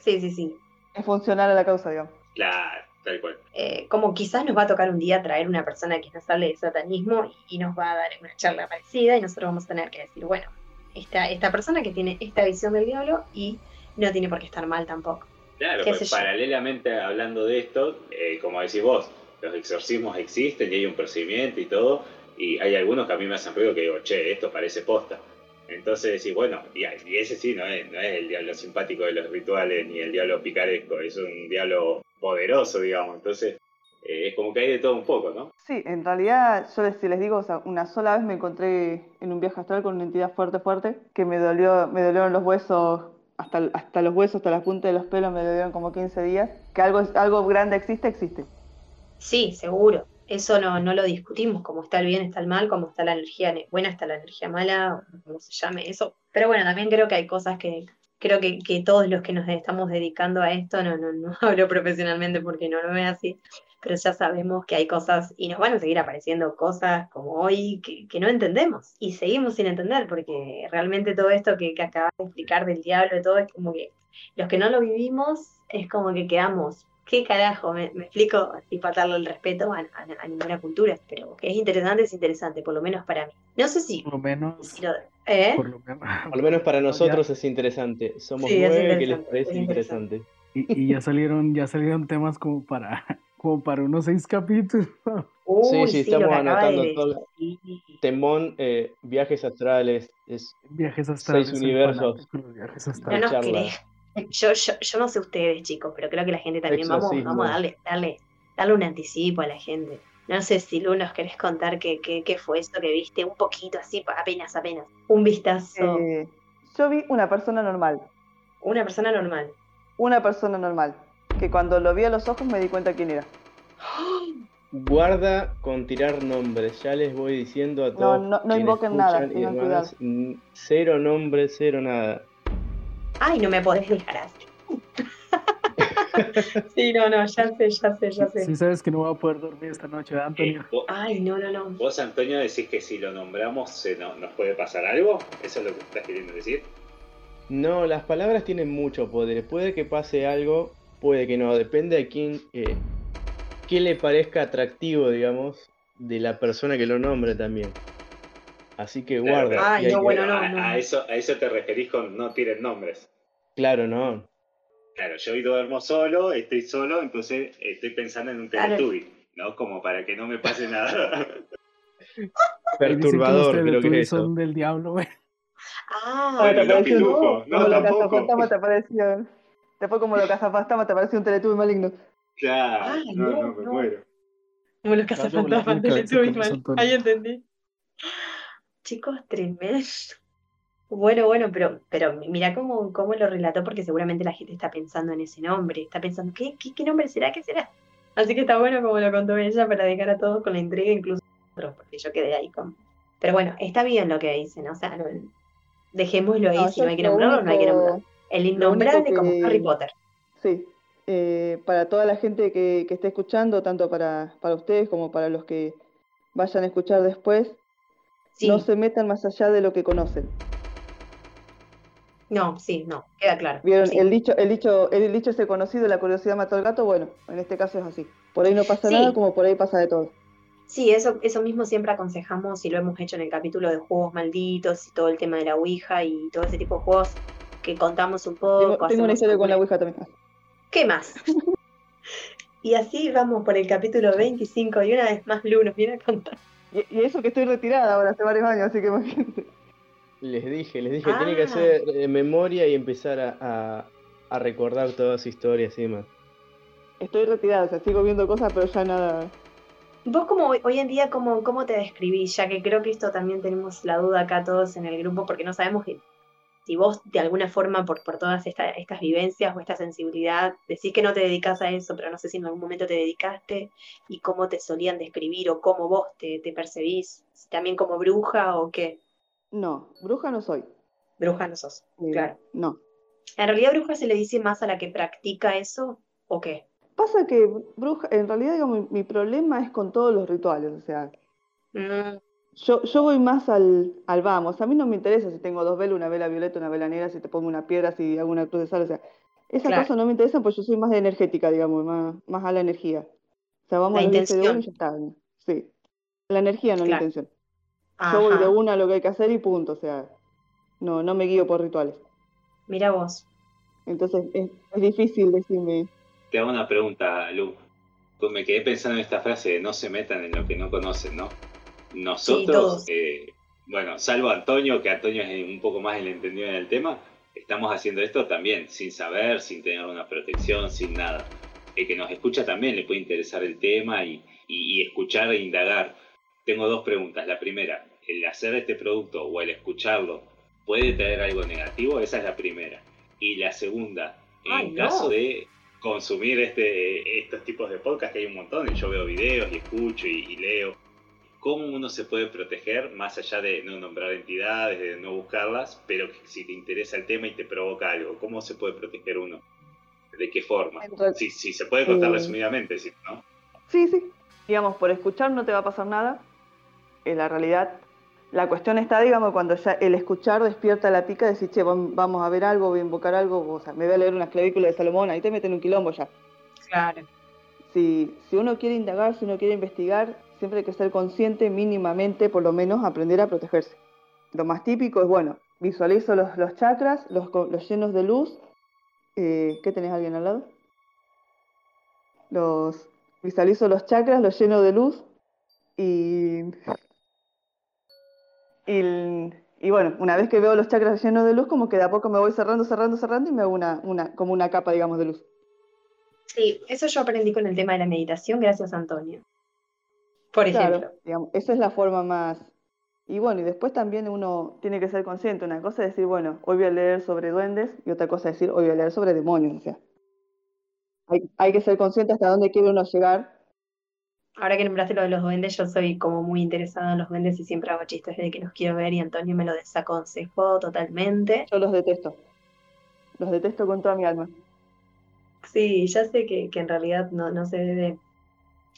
Sí, sí, sí. Es funcional a la causa, digamos. Claro, tal cual. Eh, como quizás nos va a tocar un día traer una persona que nos hable de satanismo y, nos va a dar una charla parecida y nosotros vamos a tener que decir, bueno, esta, esta persona que tiene esta visión del diablo y no tiene por qué estar mal tampoco. Claro, pues paralelamente hablando de esto, eh, como decís vos, los exorcismos existen y hay un procedimiento y todo, y hay algunos que a mí me hacen ruido que digo, che, esto parece posta. Entonces decís, bueno, y, ese sí no es, no es el diablo simpático de los rituales ni el diablo picaresco, es un diablo poderoso, digamos. Entonces eh, es como que hay de todo un poco, ¿no? Sí, en realidad yo les, les digo, o sea, una sola vez me encontré en un viaje astral con una entidad fuerte, fuerte, que me dolió, me dolieron los huesos hasta, hasta los huesos, hasta la punta de los pelos me dolieron como 15 días. Que algo, algo grande existe, existe. Sí, seguro. Eso no, no lo discutimos, como está el bien, está el mal, como está la energía buena, está la energía mala, como se llame eso. Pero bueno, también creo que hay cosas que creo que, que todos los que nos estamos dedicando a esto, no, no, no hablo profesionalmente porque no lo veo así, pero ya sabemos que hay cosas y nos van a seguir apareciendo cosas como hoy que, no entendemos y seguimos sin entender porque realmente todo esto que, que acabas de explicar del diablo y todo es como que los que no lo vivimos es como que quedamos ¿qué carajo? Me, explico para darle el respeto a, ninguna cultura, pero que es interesante, es interesante, por lo menos para mí. No sé si... Por lo menos... ¿eh? por, lo menos para nosotros es interesante. Somos nueve que les parece interesante. Y, ya salieron ya salieron temas como para como para unos seis capítulos. sí, sí, estamos anotando todo. Temón, eh, viajes astrales, es viajes astrales, seis universos. Viajes astrales. Yo, yo, yo, no sé ustedes, chicos, pero creo que la gente también vamos, vamos a darle, darle, darle un anticipo a la gente. No sé si Lu nos querés contar qué, qué, qué fue esto que viste, un poquito así, apenas, apenas. Un vistazo. Eh, yo vi una persona normal. Una persona normal. Una persona normal. Que cuando lo vi a los ojos me di cuenta quién era. Guarda con tirar nombres, ya les voy diciendo a todos. No, no, no invoquen nada, Cero nombres, cero nada. Ay, no me podés dejar así. sí, no, no, ya sé, ya sé, ya sé. Sí, sabes que no voy a poder dormir esta noche, Antonio. Eh, Ay, no, no, no. ¿Vos, Antonio, decís que si lo nombramos se no, nos puede pasar algo? ¿Eso es lo que estás queriendo decir? No, las palabras tienen mucho poder. Puede que pase algo, puede que no. Depende de quién, eh, qué le parezca atractivo, digamos, de la persona que lo nombre también. Así que guarda. a, eso, a eso te referís con no tiren nombres. Claro, no. Claro, yo hoy duermo solo, estoy solo, entonces estoy pensando en un Teletubby, ¿no? Como para que no me pase nada. Perturbador, creo que es son del diablo, güey. Ah, te no, no, te apareció. Después como lo cazafantasma te apareció un Teletubby maligno. Claro, no, no, me muero. Como los cazafantasmas, Teletubby maligno. Ahí entendí. Chicos, tremendo. Bueno, bueno, pero, pero mira cómo, cómo lo relató, porque seguramente la gente está pensando en ese nombre, está pensando, ¿qué, qué, nombre será? ¿Qué será? Así que está bueno como lo contó ella para dejar a todos con la intriga, incluso porque yo quedé ahí con... Pero bueno, está bien lo que dicen, o sea, dejémoslo ahí, si no hay que nombrarlo, no hay que nombrarlo. El innombrable como Harry Potter. Sí, eh, para toda la gente que, que esté escuchando, tanto para, para ustedes como para los que vayan a escuchar después, no se metan más allá de lo que conocen. No, sí, no, queda claro. ¿Vieron? El dicho, el dicho, el dicho ese conocido, la curiosidad mató al gato, bueno, en este caso es así. Por ahí no pasa nada, como por ahí pasa de todo. Sí, eso, eso mismo siempre aconsejamos y lo hemos hecho en el capítulo de juegos malditos y todo el tema de la Ouija y todo ese tipo de juegos que contamos un poco. Tengo, una historia con la Ouija también. ¿Qué más? y así vamos por el capítulo 25 y una vez más Lu nos viene a contar Y, eso que estoy retirada ahora hace varios años, así que imagínate. Les dije, les dije, tiene que ah. hacer eh, memoria y empezar a, a, recordar todas las historias y demás. Estoy retirada, o sea, sigo viendo cosas, pero ya nada. Vos como hoy en día, ¿cómo, ¿cómo te describís? Ya que creo que esto también tenemos la duda acá todos en el grupo, porque no sabemos que si vos de alguna forma por, por todas estas vivencias o esta sensibilidad decís que no te dedicas a eso, pero no sé si en algún momento te dedicaste y cómo te solían describir o cómo vos te, te percibís, también como bruja o qué. No, bruja no soy. Bruja no sos, claro. No. ¿En realidad bruja se le dice más a la que practica eso o qué? Pasa que bruja, en realidad digamos, mi, problema es con todos los rituales, o sea, mm. Yo, yo voy más al, al vamos. A mí no me interesa si tengo dos velas, una vela violeta, una vela negra, si te pongo una piedra, si hago una cruz de sal. O sea, esas cosas no me interesan porque yo soy más de energética, digamos, más, más a la energía. O sea, vamos a de uno y ya está. Sí. La energía, no la intención. Yo voy de una a lo que hay que hacer y punto. O sea, no, no me guío por rituales. Mira vos. Entonces es, es difícil decirme. Te hago una pregunta, Lu. Pues me quedé pensando en esta frase de no se metan en lo que no conocen, ¿no? Nosotros, eh, bueno, salvo Antonio, que Antonio es un poco más el entendido en el tema, estamos haciendo esto también sin saber, sin tener una protección, sin nada. El que nos escucha también le puede interesar el tema y, escuchar e indagar. Tengo dos preguntas. La primera, ¿el hacer este producto o el escucharlo puede traer algo negativo? Esa es la primera. Y la segunda, en caso de consumir este, estos tipos de podcast, que hay un montón, y yo veo videos y escucho y leo, cómo uno se puede proteger, más allá de no nombrar entidades, de no buscarlas, pero si te interesa el tema y te provoca algo, ¿cómo se puede proteger uno? ¿De qué forma? sí, sí, se puede contar eh, resumidamente, ¿sí? ¿no? Sí, sí. Digamos, por escuchar no te va a pasar nada. En la realidad, la cuestión está, digamos, cuando ya el escuchar despierta la pica de decir, che, vamos a ver algo, voy a invocar algo, o sea, me voy a leer una clavícula de Salomón, ahí te meten un quilombo ya. Claro. Si, si uno quiere indagar, si uno quiere investigar, siempre hay que ser consciente mínimamente, por lo menos aprender a protegerse. Lo más típico es, bueno, visualizo los, chakras, los, llenos de luz. Eh, ¿Qué tenés alguien al lado? Los, visualizo los chakras, los lleno de luz y, y, bueno, una vez que veo los chakras llenos de luz, como que de a poco me voy cerrando, cerrando, cerrando y me hago una, como una capa, digamos, de luz. Sí, eso yo aprendí con el tema de la meditación, gracias Antonio por ejemplo. esa es la forma más... Y bueno, y después también uno tiene que ser consciente. Una cosa es decir, bueno, hoy voy a leer sobre duendes y otra cosa es decir, hoy voy a leer sobre demonios. O sea, hay, que ser consciente hasta dónde quiere uno llegar. Ahora que nombraste lo de los duendes, yo soy como muy interesada en los duendes y siempre hago chistes de que los quiero ver y Antonio me lo desaconsejó totalmente. Yo los detesto. Los detesto con toda mi alma. Sí, ya sé que, que en realidad no, no se debe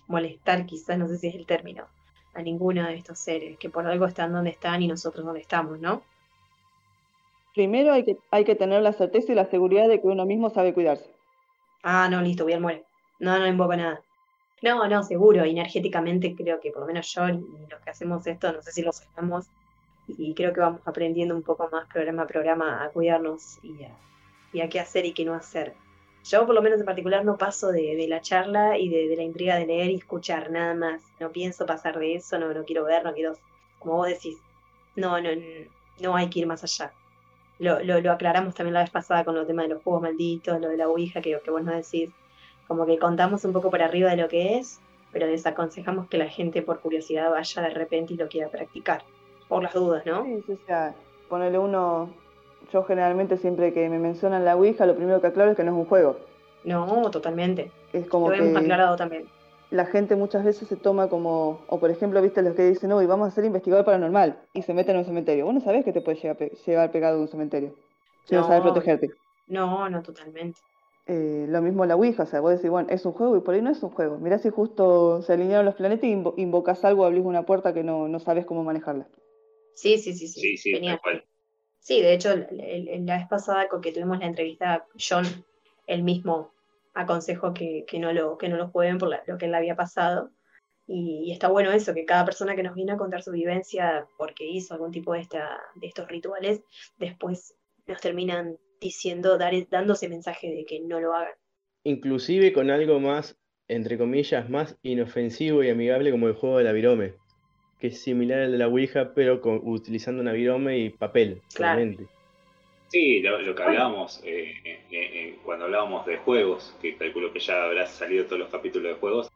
molestar, quizás, no sé si es el término, a ninguno de estos seres, que por algo están donde están y nosotros donde estamos, ¿no? Primero hay que, hay que tener la certeza y la seguridad de que uno mismo sabe cuidarse. Ah, no, listo, voy al muere. No, no invoco nada. No, no, seguro, energéticamente creo que por lo menos yo y los que hacemos esto, no sé si lo sabemos, y creo que vamos aprendiendo un poco más programa a programa a cuidarnos y y a qué hacer y qué no hacer. Yo por lo menos en particular no paso de, la charla y de, la intriga de leer y escuchar, nada más. No pienso pasar de eso, no, no quiero ver, no quiero, como vos decís, no, no, no hay que ir más allá. Lo, lo, aclaramos también la vez pasada con los temas de los juegos malditos, lo de la Ouija, que, que vos nos decís, como que contamos un poco por arriba de lo que es, pero desaconsejamos que la gente por curiosidad vaya de repente y lo quiera practicar, por las dudas, ¿no? Sí, o sea, ponerle uno yo generalmente siempre que me mencionan la Ouija, lo primero que aclaro es que no es un juego. No, totalmente. Es como lo hemos aclarado también. La gente muchas veces se toma como, o por ejemplo, viste los que dicen, no, y vamos a ser investigador paranormal, y se meten en un cementerio. Vos no sabés que te puede llevar, pegado a un cementerio, si no, sabes protegerte. No, no, totalmente. Eh, lo mismo la Ouija, o sea, vos decís, bueno, es un juego y por ahí no es un juego. Mirá si justo se alinearon los planetas y invocas algo, abrís una puerta que no, no sabes cómo manejarla. Sí, sí, sí, sí. Sí, sí, Genial. Sí, de hecho, la vez pasada con que tuvimos la entrevista, John, él mismo aconsejó que, no, lo, que no lo jueguen por lo que él había pasado. Y, está bueno eso, que cada persona que nos viene a contar su vivencia porque hizo algún tipo de, esta, de estos rituales, después nos terminan diciendo, dar, dándose mensaje de que no lo hagan. Inclusive con algo más, entre comillas, más inofensivo y amigable como el juego de la virome. Que es similar al de la Ouija, pero con, utilizando una virome y papel, claramente. Sí, lo, que hablábamos eh, eh, eh, cuando hablábamos de juegos, que calculo que ya habrá salido todos los capítulos de juegos,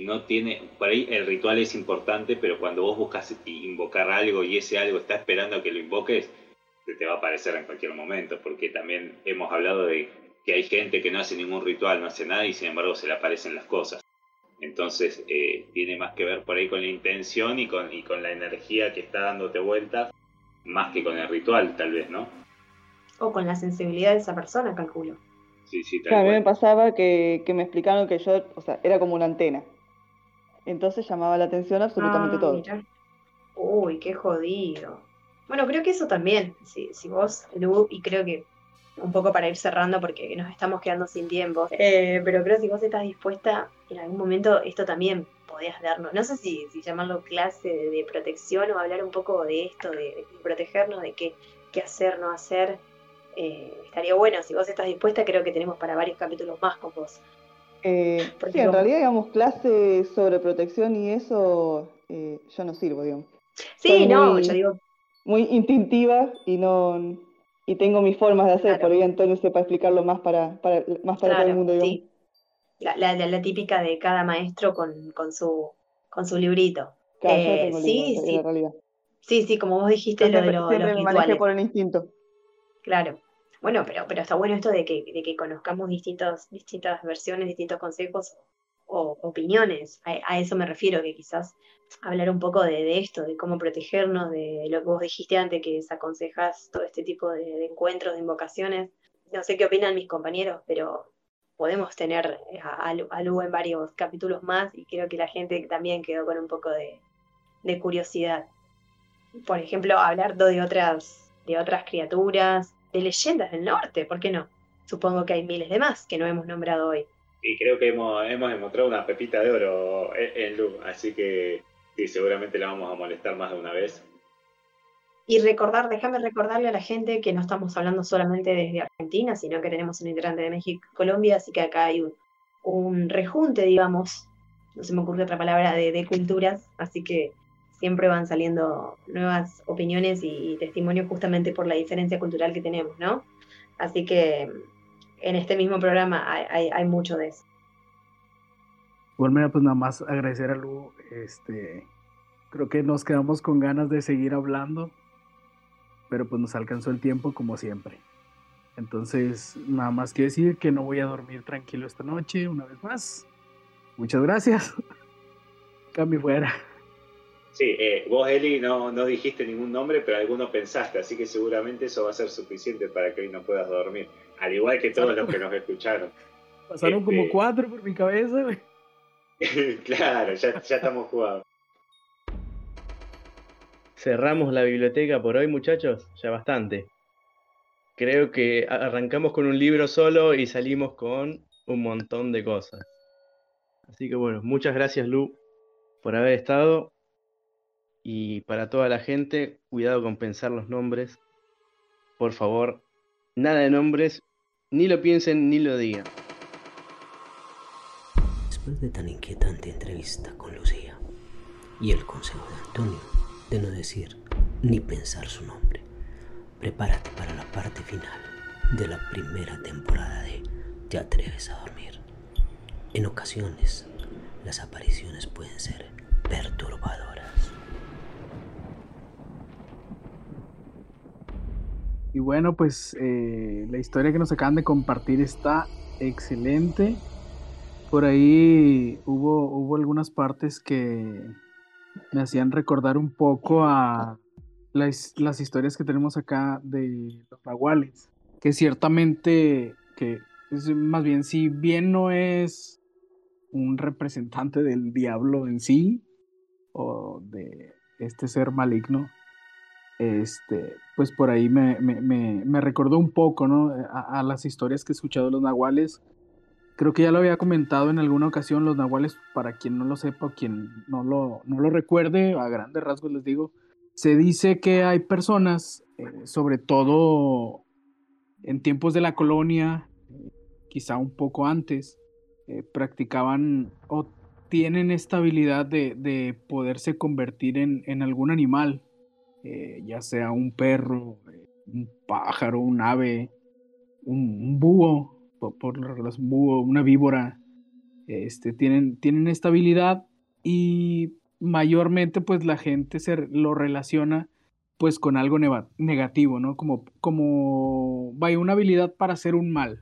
no tiene, por ahí el ritual es importante, pero cuando vos buscas invocar algo y ese algo está esperando a que lo invoques, te va a aparecer en cualquier momento, porque también hemos hablado de que hay gente que no hace ningún ritual, no hace nada y sin embargo se le aparecen las cosas. Entonces tiene más que ver por ahí con la intención y con, y con la energía que está dándote vueltas, más que con el ritual tal vez, ¿no? O con la sensibilidad de esa persona, calculo. Sí, sí, a mí me pasaba que, me explicaron que yo, o sea, era como una antena. Entonces llamaba la atención absolutamente ah, todo. Uy, qué jodido. Bueno, creo que eso también, si, si vos, Lu, y creo que un poco para ir cerrando porque nos estamos quedando sin tiempo, eh, pero creo que si vos estás dispuesta, en algún momento esto también podías darnos, no sé si, si llamarlo clase de, protección o hablar un poco de esto, de, protegernos, de qué, qué hacer, no hacer, eh, estaría bueno. Si vos estás dispuesta, creo que tenemos para varios capítulos más con vos. Eh, sí, en realidad, digamos, clases sobre protección y eso, yo no sirvo, digamos. Sí, no, yo digo. Muy instintiva y no y tengo mis formas de hacer, por ahí Antonio sepa explicarlo más para, para más para todo el mundo, digamos. Sí. La, la, la, típica de cada maestro con, con su con su librito. sí, sí. Sí, sí, como vos dijiste, lo de, lo, los rituales. por el instinto. Claro. Bueno, pero, pero está bueno esto de que, de que conozcamos distintos, distintas versiones, distintos consejos o opiniones. A, eso me refiero, que quizás hablar un poco de, esto, de cómo protegernos, de lo que vos dijiste antes, que aconsejas todo este tipo de, encuentros, de invocaciones. No sé qué opinan mis compañeros, pero podemos tener a, a, Lu en varios capítulos más y creo que la gente también quedó con un poco de, de curiosidad. Por ejemplo, hablar de otras, de otras criaturas, de leyendas del norte, ¿por qué no? Supongo que hay miles de más que no hemos nombrado hoy. Y creo que hemos, hemos encontrado una pepita de oro en, Lu, así que sí, seguramente la vamos a molestar más de una vez. Y recordar, déjame recordarle a la gente que no estamos hablando solamente desde Argentina, sino que tenemos un integrante de México y Colombia, así que acá hay un, rejunte, digamos, no se me ocurre otra palabra, de, de culturas, así que siempre van saliendo nuevas opiniones y testimonios justamente por la diferencia cultural que tenemos, ¿no? Así que en este mismo programa hay, mucho de eso. Bueno, pues nada más agradecer a Lu, este, creo que nos quedamos con ganas de seguir hablando, pero pues nos alcanzó el tiempo como siempre. Entonces, nada más que decir que no voy a dormir tranquilo esta noche, una vez más. Muchas gracias. Cambio fuera. Sí, eh, vos, Eli, no, no dijiste ningún nombre, pero alguno pensaste, así que seguramente eso va a ser suficiente para que hoy no puedas dormir. Al igual que todos los que nos escucharon. Pasaron como este, cuatro por mi cabeza, claro, ya, ya estamos jugados. Cerramos la biblioteca por hoy, muchachos, ya bastante. Creo que arrancamos con un libro solo y salimos con un montón de cosas. Así que bueno, muchas gracias Lu por haber estado y para toda la gente, cuidado con pensar los nombres. Por favor, nada de nombres, ni lo piensen ni lo digan. Después de tan inquietante entrevista con Lucía y el consejo de Antonio de no decir ni pensar su nombre, prepárate para la parte final de la primera temporada de Te atreves a dormir. En ocasiones, las apariciones pueden ser perturbadoras. Y bueno, pues eh, la historia que nos acaban de compartir está excelente. Por ahí hubo, hubo algunas partes que me hacían recordar un poco a las, las historias que tenemos acá de los nahuales. Que ciertamente, que es más bien, si bien no es un representante del diablo en sí, o de este ser maligno, este, pues por ahí me, recordó un poco, ¿no? A, las historias que he escuchado de los nahuales. Creo que ya lo había comentado en alguna ocasión, los nahuales, para quien no lo sepa o quien no lo, no lo recuerde, a grandes rasgos les digo, se dice que hay personas, eh, sobre todo en tiempos de la colonia, quizá un poco antes, eh, practicaban o tienen esta habilidad de, poderse convertir en, algún animal, eh, ya sea un perro, un pájaro, un ave, un, búho, por, los búho, una víbora, este, tienen, tienen esta habilidad y mayormente pues la gente se lo relaciona pues con algo negativo, ¿no? Como, como, vaya, una habilidad para hacer un mal.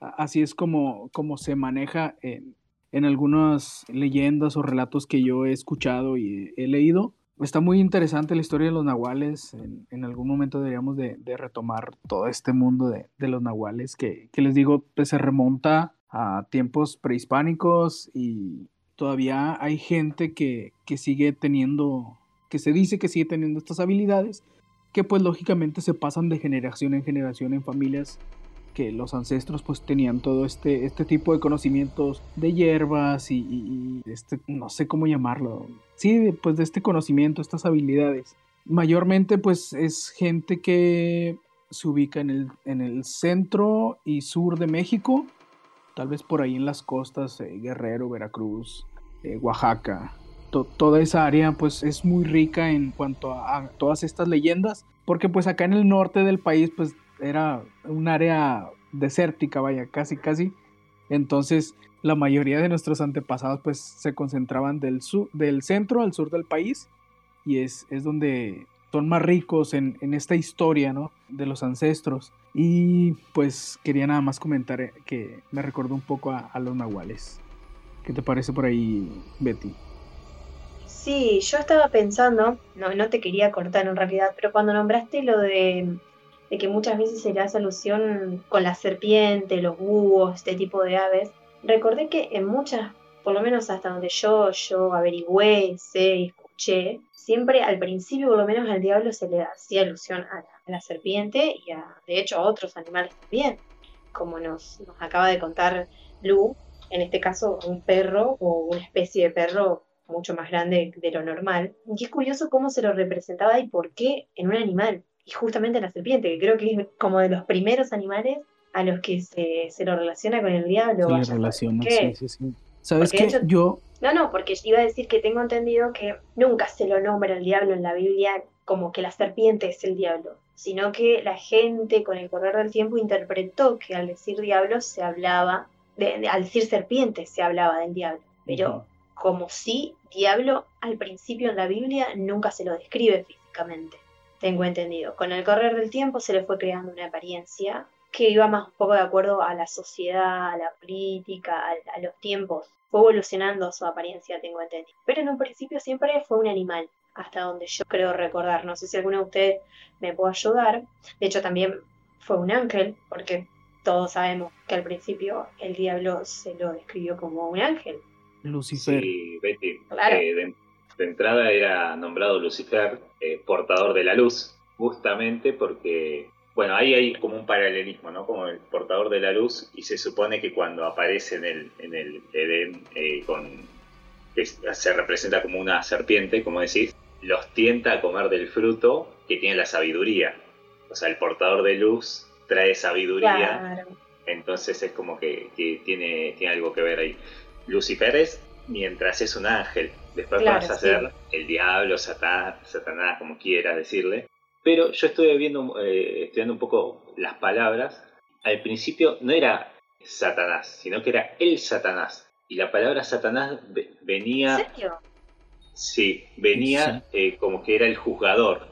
Así es como, como se maneja en, en algunas leyendas o relatos que yo he escuchado y he leído. Está muy interesante la historia de los nahuales. En, algún momento deberíamos de, retomar todo este mundo de, los nahuales que, les digo, pues se remonta a tiempos prehispánicos y todavía hay gente que, que sigue teniendo, que se dice que sigue teniendo estas habilidades, que pues lógicamente se pasan de generación en generación en familias que los ancestros pues tenían todo este, este tipo de conocimientos de hierbas y, este, no sé cómo llamarlo, sí, pues de este conocimiento, estas habilidades. Mayormente pues es gente que se ubica en el, en el centro y sur de México, tal vez por ahí en las costas, eh, Guerrero, Veracruz, eh, Oaxaca. toda esa área pues es muy rica en cuanto a, a todas estas leyendas, porque pues acá en el norte del país pues era un área desértica, vaya, casi, casi. Entonces, la mayoría de nuestros antepasados pues se concentraban del, sur, del centro al sur del país y es, es donde son más ricos en, esta historia, ¿no? De los ancestros. Y pues quería nada más comentar eh, que me recordó un poco a, a los nahuales. ¿Qué te parece por ahí, Betty? Sí, yo estaba pensando, no, no te quería cortar en realidad, pero cuando nombraste lo de de que muchas veces se le hace alusión con la serpiente, los búhos, este tipo de aves, recordé que en muchas, por lo menos hasta donde yo, yo averigüé, sé escuché, siempre al principio por lo menos al diablo se le hacía alusión a la, serpiente y a, de hecho a otros animales también, como nos, nos acaba de contar Lu, en este caso un perro o una especie de perro mucho más grande de lo normal. Y es curioso cómo se lo representaba y por qué en un animal y justamente la serpiente, que creo que es como de los primeros animales a los que se, se lo relaciona con el diablo. Se le relaciona, sí, sí, sí. ¿Sabes qué? Yo... No, no, porque iba a decir que tengo entendido que nunca se lo nombra el diablo en la Biblia como que la serpiente es el diablo, sino que la gente con el correr del tiempo interpretó que al decir diablo se hablaba, de, al decir serpiente se hablaba del diablo, pero como si diablo al principio en la Biblia nunca se lo describe físicamente tengo entendido. Con el correr del tiempo se le fue creando una apariencia que iba más un poco de acuerdo a la sociedad, a la política, a, los tiempos. Fue evolucionando su apariencia, tengo entendido. Pero en un principio siempre fue un animal, hasta donde yo creo recordar. No sé si alguno de ustedes me puede ayudar. De hecho, también fue un ángel, porque todos sabemos que al principio el diablo se lo describió como un ángel. Lucifer. Sí, Betty. Claro. Eh, de entrada era nombrado Lucifer eh, portador de la luz, justamente porque, bueno, ahí hay como un paralelismo, ¿no? Como el portador de la luz y se supone que cuando aparece en el, en el Edén eh, con, que se representa como una serpiente, como decís, los tienta a comer del fruto que tiene la sabiduría. O sea, el portador de luz trae sabiduría. Entonces es como que, tiene, tiene algo que ver ahí. Lucifer es mientras es un ángel. Después vas a ser el diablo, Satanás, Satanás, como quieras decirle. Pero yo estuve viendo, eh, estudiando un poco las palabras. Al principio no era Satanás, sino que era el Satanás. Y la palabra Satanás venía. ¿En serio? Sí, venía eh, como que era el juzgador,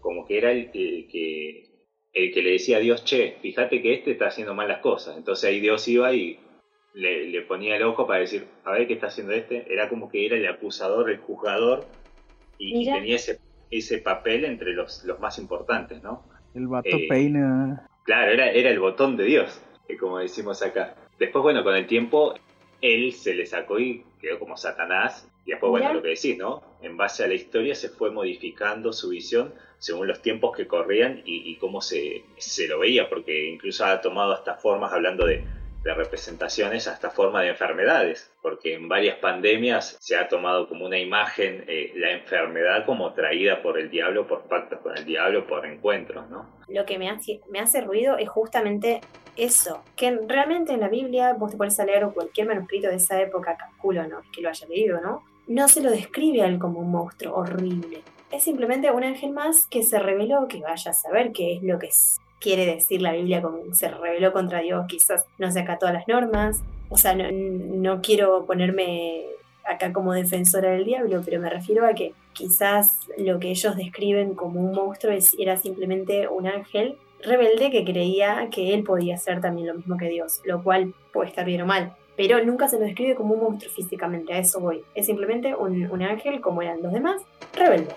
como que era el, que el que le decía a Dios, che, fíjate que este está haciendo malas cosas. Entonces ahí Dios iba y le, ponía el ojo para decir, a ver qué está haciendo este. Era como que era el acusador, el juzgador, y, tenía ese, ese papel entre los, los más importantes, ¿no? El vato eh, peina. Claro, era, era el botón de Dios, como decimos acá. Después, bueno, con el tiempo, él se le sacó y quedó como Satanás. Y después, bueno, lo que decís, ¿no? En base a la historia se fue modificando su visión según los tiempos que corrían y, y cómo se, se lo veía, porque incluso ha tomado estas formas hablando de de representaciones hasta forma de enfermedades, porque en varias pandemias se ha tomado como una imagen eh, la enfermedad como traída por el diablo, por pactos con el diablo, por encuentros, ¿no? Lo que me hace, me hace ruido es justamente eso, que realmente en la Biblia, vos te pones a leer cualquier manuscrito de esa época, calculo, ¿no? Que lo haya leído, ¿no? No se lo describe a él como un monstruo horrible. Es simplemente un ángel más que se reveló, que vaya a saber qué es lo que quiere decir la Biblia como se rebeló contra Dios, quizás no se acató a las normas. O sea, no, no quiero ponerme acá como defensora del diablo, pero me refiero a que quizás lo que ellos describen como un monstruo era simplemente un ángel rebelde que creía que él podía ser también lo mismo que Dios, lo cual puede estar bien o mal. Pero nunca se lo describe como un monstruo físicamente, a eso voy. Es simplemente un, ángel como eran los demás, rebelde.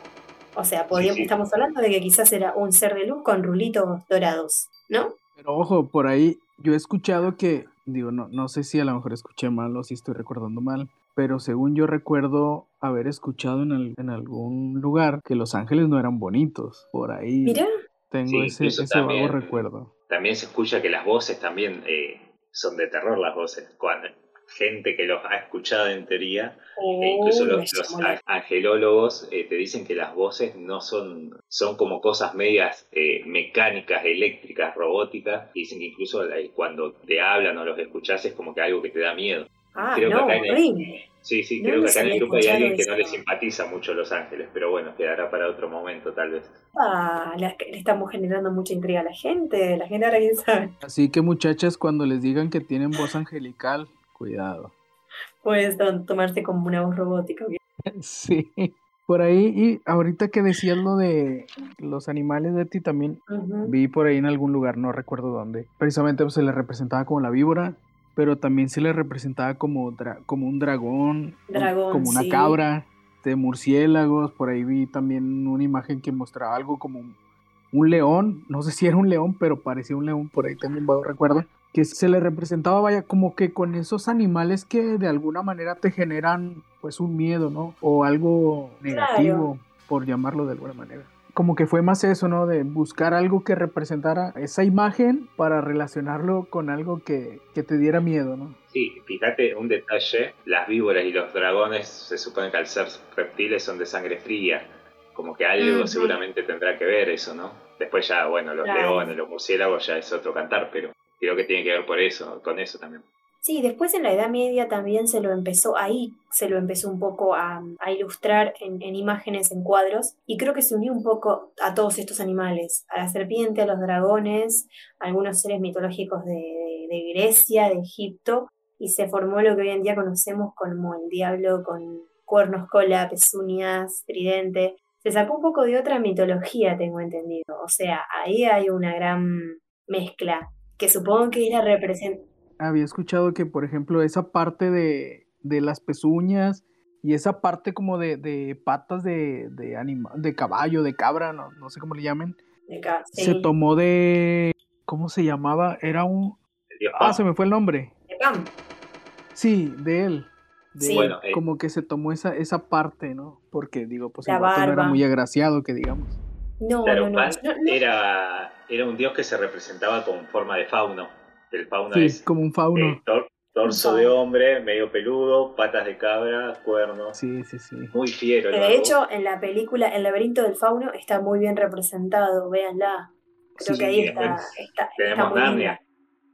O sea, podríamos, estamos hablando de que quizás era un ser de luz con rulitos dorados, ¿no? Pero ojo, por ahí yo he escuchado que, digo, no, no sé si a lo mejor escuché mal o si estoy recordando mal, pero según yo recuerdo haber escuchado en, en algún lugar que los ángeles no eran bonitos. Por ahí Mira. tengo ese, ese vago recuerdo. También se escucha que las voces también eh, son de terror, las voces. Cuando, gente que los ha escuchado en teoría, e incluso los, angelólogos eh, te dicen que las voces no son, son como cosas medias eh, mecánicas, eléctricas, robóticas, y dicen que incluso cuando te hablan o los escuchas es como que algo que te da miedo. Ah, no, horrible. Sí, sí, creo que acá en el grupo hay alguien que no le simpatiza mucho Los Ángeles, pero bueno, quedará para otro momento tal vez. Ah, le estamos generando mucha intriga a la gente, la gente ahora quién sabe. Así que muchachas, cuando les digan que tienen voz angelical, cuidado. Puedes tomarse como una voz robótica. Sí, por ahí, y ahorita que decías lo de los animales de ti también, vi por ahí en algún lugar, no recuerdo dónde, precisamente pues, se le representaba como la víbora pero también se le representaba como, como un dragón, como una cabra, de murciélagos, por ahí vi también una imagen que mostraba algo como un, león, no sé si era un león, pero parecía un león, por ahí también recuerdo, que se le representaba, vaya, como que con esos animales que de alguna manera te generan pues un miedo, ¿no? O algo negativo, por llamarlo de alguna manera como que fue más eso, ¿no? De buscar algo que representara esa imagen para relacionarlo con algo que, te diera miedo, ¿no? Sí, fíjate un detalle, las víboras y los dragones se supone que al ser reptiles son de sangre fría, como que algo seguramente tendrá que ver eso, ¿no? Después ya, bueno, los leones, los murciélagos ya es otro cantar, pero creo que tiene que ver por eso, con eso también. Sí, después en la Edad Media también se lo empezó, ahí se lo empezó un poco a, ilustrar en, imágenes, en cuadros, y creo que se unió un poco a todos estos animales, a la serpiente, a los dragones, a algunos seres mitológicos de, Grecia, de Egipto, y se formó lo que hoy en día conocemos como el diablo con cuernos, cola, pezuñas, tridente. Se sacó un poco de otra mitología, tengo entendido. O sea, ahí hay una gran mezcla, que supongo que es la representación había escuchado que, por ejemplo, esa parte de, las pezuñas y esa parte como de, patas de, de, de caballo, de cabra, no, no sé cómo le llamen, se tomó de... ¿Cómo se llamaba? Era un... Ah, se me fue el nombre. De Pam. Sí, de él. Eh, como que se tomó esa, esa parte, ¿no? Porque digo, pues el no era muy agraciado, que digamos. No, no, no, Era, era un dios que se representaba con forma de fauno el fauno sí, como un fauno. Eh, torso de hombre, medio peludo, patas de cabra, cuernos. Sí, sí, sí. Muy fiero. De hecho, en la película El laberinto del fauno está muy bien representado, véanla. Creo que ahí está, está, Tenemos está Narnia.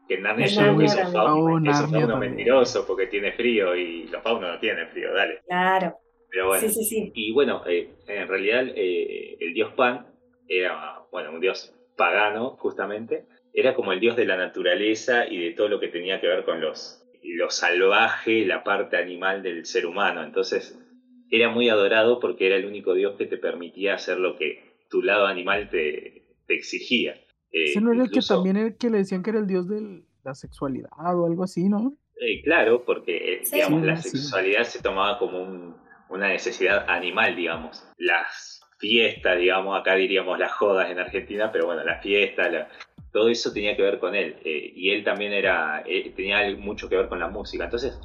Que en Narnia es un fauno, es un fauno mentiroso porque tiene frío y los faunos no tienen frío, dale. Claro. Pero bueno, sí, sí, sí. y bueno, eh, en realidad eh, el dios Pan era, bueno, un dios pagano justamente, era como el dios de la naturaleza y de todo lo que tenía que ver con los, lo salvaje, la parte animal del ser humano. Entonces era muy adorado porque era el único dios que te permitía hacer lo que tu lado animal te, exigía. Eh, no era el que también el que le decían que era el dios de la sexualidad o algo así, ¿no? Eh, claro, porque eh, digamos, la sexualidad se tomaba como una necesidad animal, digamos. Las fiestas, digamos, acá diríamos las jodas en Argentina, pero bueno, las fiestas, la, todo eso tenía que ver con él. Eh, y él también era, eh, tenía mucho que ver con la música. Entonces,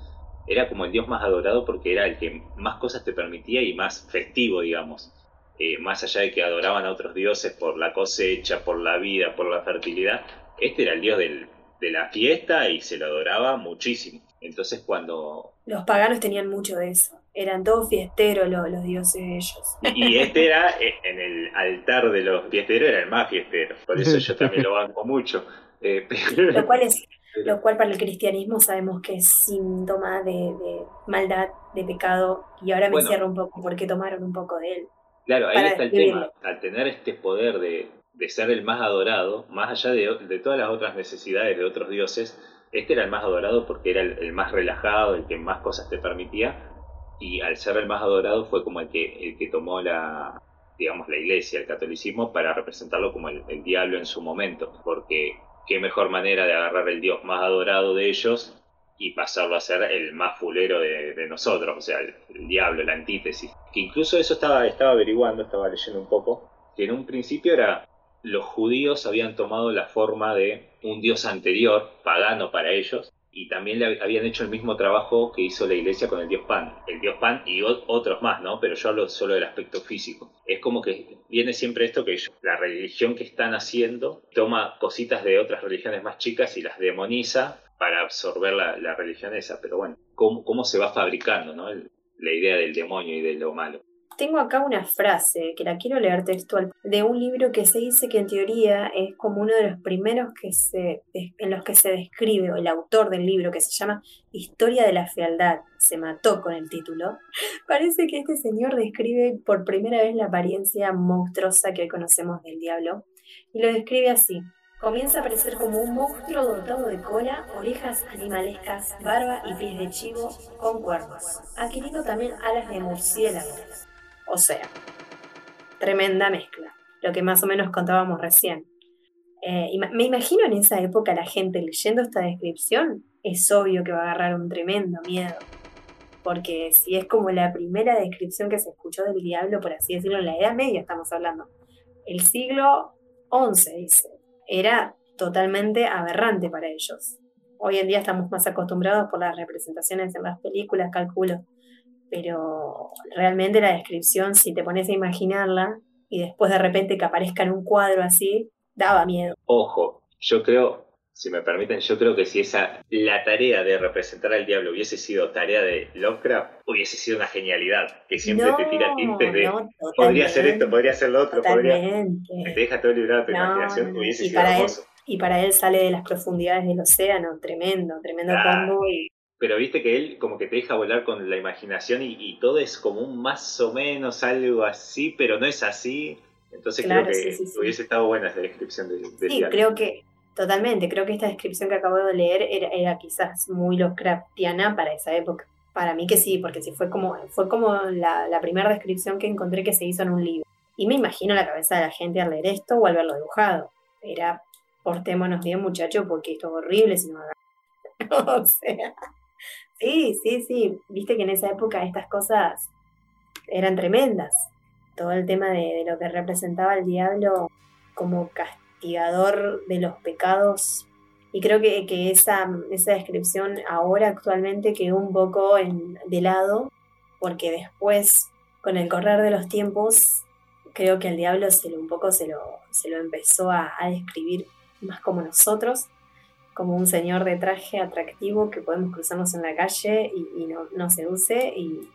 era como el dios más adorado porque era el que más cosas te permitía y más festivo, digamos. Eh, más allá de que adoraban a otros dioses por la cosecha, por la vida, por la fertilidad, este era el dios de la fiesta y se lo adoraba muchísimo. Entonces cuando... Los paganos tenían mucho de eso eran todos fiesteros los, los dioses ellos. Y este era, eh, en el altar de los fiesteros, era el más fiestero. Por eso yo también lo banco mucho. Eh, lo, cual es, lo cual para el cristianismo sabemos que es síntoma de, maldad, de pecado, y ahora me cierro un poco porque tomaron un poco de él. Claro, ahí está el tema. Al tener este poder de, ser el más adorado, más allá de, todas las otras necesidades de otros dioses, este era el más adorado porque era el, más relajado, el que más cosas te permitía, y al ser el más adorado fue como el que, el que tomó la, digamos, la iglesia, el catolicismo, para representarlo como el, diablo en su momento, porque qué mejor manera de agarrar el dios más adorado de ellos y pasarlo a ser el más fulero de, nosotros, o sea, el, diablo, la antítesis. Que incluso eso estaba, estaba averiguando, estaba leyendo un poco, que en un principio era los judíos habían tomado la forma de un dios anterior, pagano para ellos, y también le habían hecho el mismo trabajo que hizo la iglesia con el dios Pan. El dios Pan y otros más, ¿no? Pero yo hablo solo del aspecto físico. Es como que viene siempre esto que la religión que están haciendo toma cositas de otras religiones más chicas y las demoniza para absorber la, religión esa. Pero bueno, ¿cómo, cómo se va fabricando, ¿no? la idea del demonio y de lo malo. Tengo acá una frase que la quiero leer textual de un libro que se dice que en teoría es como uno de los primeros que se, en los que se describe, o el autor del libro que se llama Historia de la Fealdad, se mató con el título. Parece que este señor describe por primera vez la apariencia monstruosa que hoy conocemos del diablo y lo describe así. Comienza a aparecer como un monstruo dotado de cola, orejas animalescas, barba y pies de chivo con cuernos, adquiriendo también alas de murciélago o sea, tremenda mezcla, lo que más o menos contábamos recién. Eh, me imagino en esa época la gente leyendo esta descripción, es obvio que va a agarrar un tremendo miedo. Porque si es como la primera descripción que se escuchó del diablo, por así decirlo, en la Edad Media estamos hablando. El siglo XI, dice, era totalmente aberrante para ellos. Hoy en día estamos más acostumbrados por las representaciones en las películas, calculo pero realmente la descripción, si te pones a imaginarla y después de repente que aparezca en un cuadro así, daba miedo. Ojo, yo creo, si me permiten, yo creo que si esa la tarea de representar al diablo hubiese sido tarea de Lovecraft, hubiese sido una genialidad, que siempre te tira tintes de podría ser esto, podría ser lo otro, podría te deja todo librado de tu imaginación, hubiese sido hermoso. y para él sale de las profundidades del océano, tremendo, tremendo combo y pero viste que él como que te deja volar con la imaginación y, todo es como un más o menos algo así, pero no es así. Entonces creo que hubiese estado buena esa descripción de, de Sí, creo que totalmente, creo que esta descripción que acabo de leer era, quizás muy Lovecraftiana para esa época. Para mí que sí, porque sí fue como, fue como la, la primera descripción que encontré que se hizo en un libro. Y me imagino la cabeza de la gente al leer esto o al verlo dibujado. Era, portémonos bien muchachos, porque esto es horrible si no o sea, Sí, sí, sí. Viste que en esa época estas cosas eran tremendas. Todo el tema de, lo que representaba el diablo como castigador de los pecados. Y creo que, esa, esa descripción ahora actualmente quedó un poco en, de lado, porque después, con el correr de los tiempos, creo que el diablo se lo, un poco se lo, se lo empezó a describir más como nosotros como un señor de traje atractivo que podemos cruzarnos en la calle y, no, nos seduce y,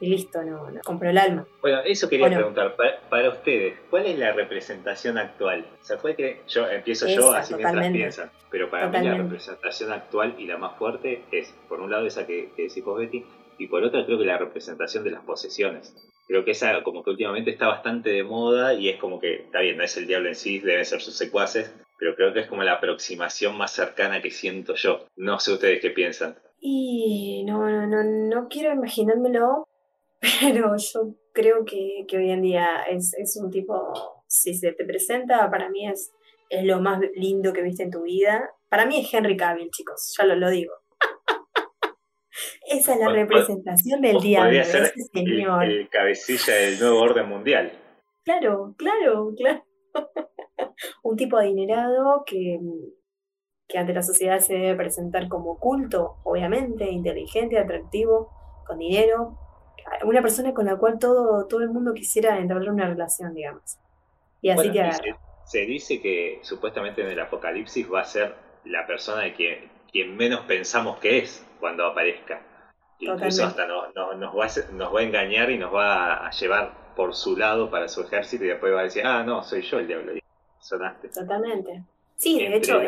listo, no, no compró el alma. Bueno, eso quería preguntar, para, ustedes, ¿cuál es la representación actual? O sea, fue que yo empiezo yo así mientras piensan, pero para mí la representación actual y la más fuerte es, por un lado, esa que, que decís vos, Betty, y por otra creo que la representación de las posesiones. Creo que esa como que últimamente está bastante de moda y es como que, está bien, no es el diablo en sí, deben ser sus secuaces, pero creo que es como la aproximación más cercana que siento yo. No sé ustedes qué piensan. Y no, no, no, no quiero imaginármelo, pero yo creo que, hoy en día es, un tipo, si se te presenta, para mí es, es lo más lindo que viste en tu vida. Para mí es Henry Cavill, chicos, ya lo, lo digo. Esa es la representación del diablo, ser señor. el cabecilla del nuevo orden mundial. Claro, claro, claro. un tipo adinerado que, que ante la sociedad se debe presentar como culto, obviamente, inteligente, atractivo, con dinero, una persona con la cual todo, todo el mundo quisiera entablar una relación, digamos. Y así te agarra. Se, dice que supuestamente en el apocalipsis va a ser la persona de quien, quien menos pensamos que es cuando aparezca. Incluso hasta nos, va a, nos va a engañar y nos va a llevar por su lado para su ejército y después va a decir, ah, no, soy yo el diablo. Totalmente. Sí, de hecho,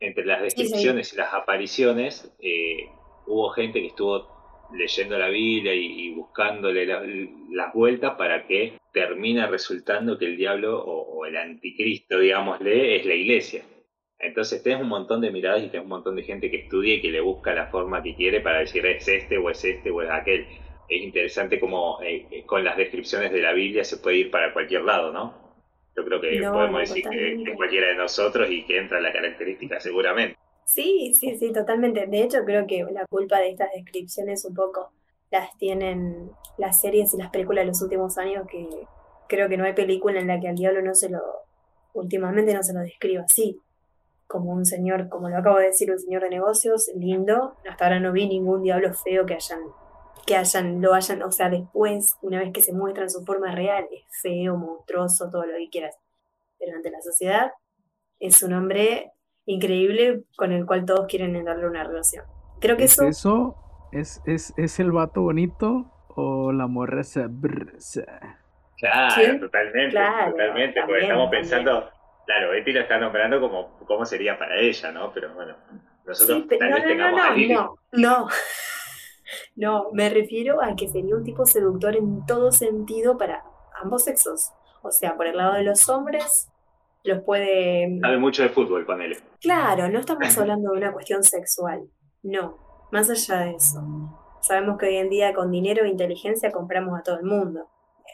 entre las descripciones y las apariciones, eh, hubo gente que estuvo leyendo la Biblia y, buscándole las vueltas para que termine resultando que el diablo o, el anticristo, digámosle, es la iglesia. Entonces tenés un montón de miradas y tenés un montón de gente que estudia y que le busca la forma que quiere para decir es este o es este o es aquel. Es interesante como eh, eh, con las descripciones de la Biblia se puede ir para cualquier lado, ¿no? Yo creo que podemos decir que, que, cualquiera de nosotros y que entra la característica seguramente. Sí, sí, sí, totalmente. De hecho, creo que la culpa de estas descripciones un poco las tienen las series y las películas de los últimos años, que creo que no hay película en la que al diablo no se lo, últimamente no se lo describa así, como un señor, como lo acabo de decir, un señor de negocios, lindo. Hasta ahora no vi ningún diablo feo que hayan, que hayan, lo hayan, o sea, después, una vez que se muestra en su forma real, es feo, monstruoso, todo lo que quieras. Pero ante la sociedad, es un hombre increíble con el cual todos quieren darle una relación. Creo que ¿Es eso... ¿Es, es, ¿Es el vato bonito o la morra se... Claro, totalmente, totalmente, porque estamos pensando, claro, Betty lo está nombrando como cómo sería para ella, ¿no? Pero bueno, nosotros tal vez tengamos no, no, no, no, me refiero a que sería un tipo seductor en todo sentido para ambos sexos. O sea, por el lado de los hombres, los puede... Sabe mucho de fútbol, con él. Claro, no estamos hablando de una cuestión sexual, no, más allá de eso. Sabemos que hoy en día con dinero e inteligencia compramos a todo el mundo.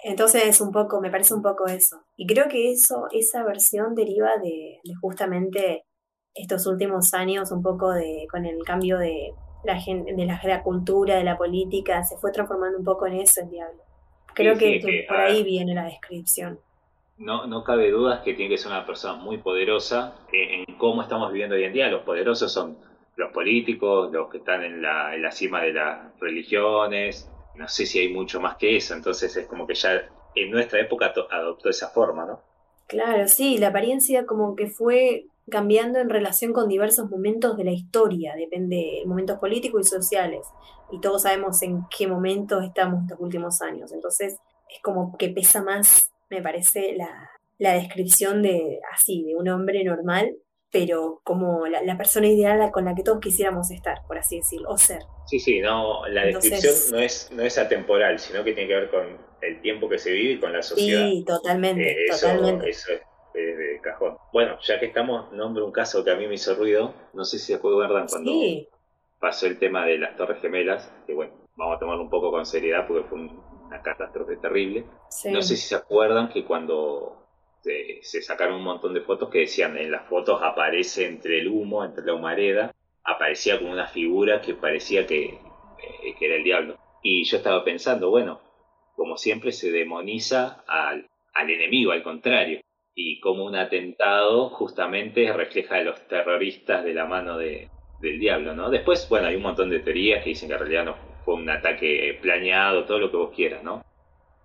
Entonces es un poco, me parece un poco eso. Y creo que eso, esa versión deriva de, justamente estos últimos años, un poco de, con el cambio de la, gente, de la, cultura, de la política, se fue transformando un poco en eso el diablo. Creo que, por ahí viene la descripción no, no cabe duda que tiene que ser una persona muy poderosa en, cómo estamos viviendo hoy en día. Los poderosos son los políticos, los que están en la, en la cima de las religiones. No sé si hay mucho más que eso. Entonces es como que ya en nuestra época adoptó esa forma, ¿no? Claro, sí, la apariencia como que fue cambiando en relación con diversos momentos de la historia, depende de momentos políticos y sociales, y todos sabemos en qué momentos estamos estos últimos años, entonces es como que pesa más me parece la, descripción de así, de un hombre normal, pero como la, persona ideal con la que todos quisiéramos estar, por así decirlo, o ser. Sí, sí, no, la descripción no es, no es atemporal, sino que tiene que ver con el tiempo que se vive y con la sociedad. Sí, totalmente, eh, eso, totalmente. Eso es de, cajón. Bueno, ya que estamos, nombro un caso que a mí me hizo ruido, no sé si se acuerdan cuando pasó el tema de las Torres Gemelas, que bueno, vamos a tomarlo un poco con seriedad porque fue un, una catástrofe terrible. No sé si se acuerdan que cuando se, sacaron un montón de fotos que decían en las fotos aparece entre el humo, entre la humareda, aparecía como una figura que parecía que, eh, que era el diablo. Y yo estaba pensando, bueno, como siempre se demoniza al, al enemigo, al contrario. Y como un atentado justamente refleja a los terroristas de la mano de, del diablo, ¿no? Después, bueno, hay un montón de teorías que dicen que en realidad no fue un ataque planeado, todo lo que vos quieras, ¿no?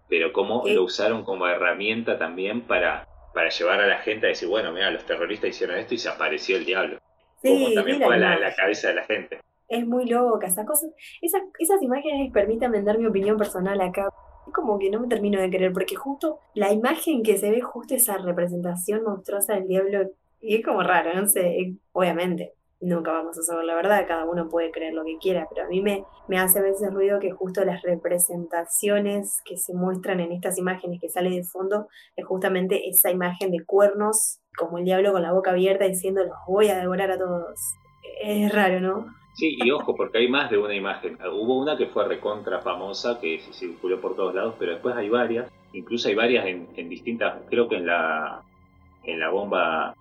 Pero cómo lo usaron como herramienta también para, para llevar a la gente a decir, bueno, mira, los terroristas hicieron esto y se apareció el diablo. como también fue la, la, cabeza de la gente. Es muy loca, esas cosas, esas, esas imágenes, permítanme dar mi opinión personal acá, como que no me termino de creer, porque justo la imagen que se ve, justo esa representación monstruosa del diablo, y es como raro, no sé, obviamente, nunca vamos a saber la verdad, cada uno puede creer lo que quiera, pero a mí me, me hace a veces ruido que justo las representaciones que se muestran en estas imágenes que sale de fondo es justamente esa imagen de cuernos, como el diablo con la boca abierta diciendo los voy a devorar a todos. Es raro, ¿no? Sí, y ojo, porque hay más de una imagen. Hubo una que fue recontra famosa, que se circuló por todos lados, pero después hay varias, incluso hay varias en, en distintas, creo que en la, en la bomba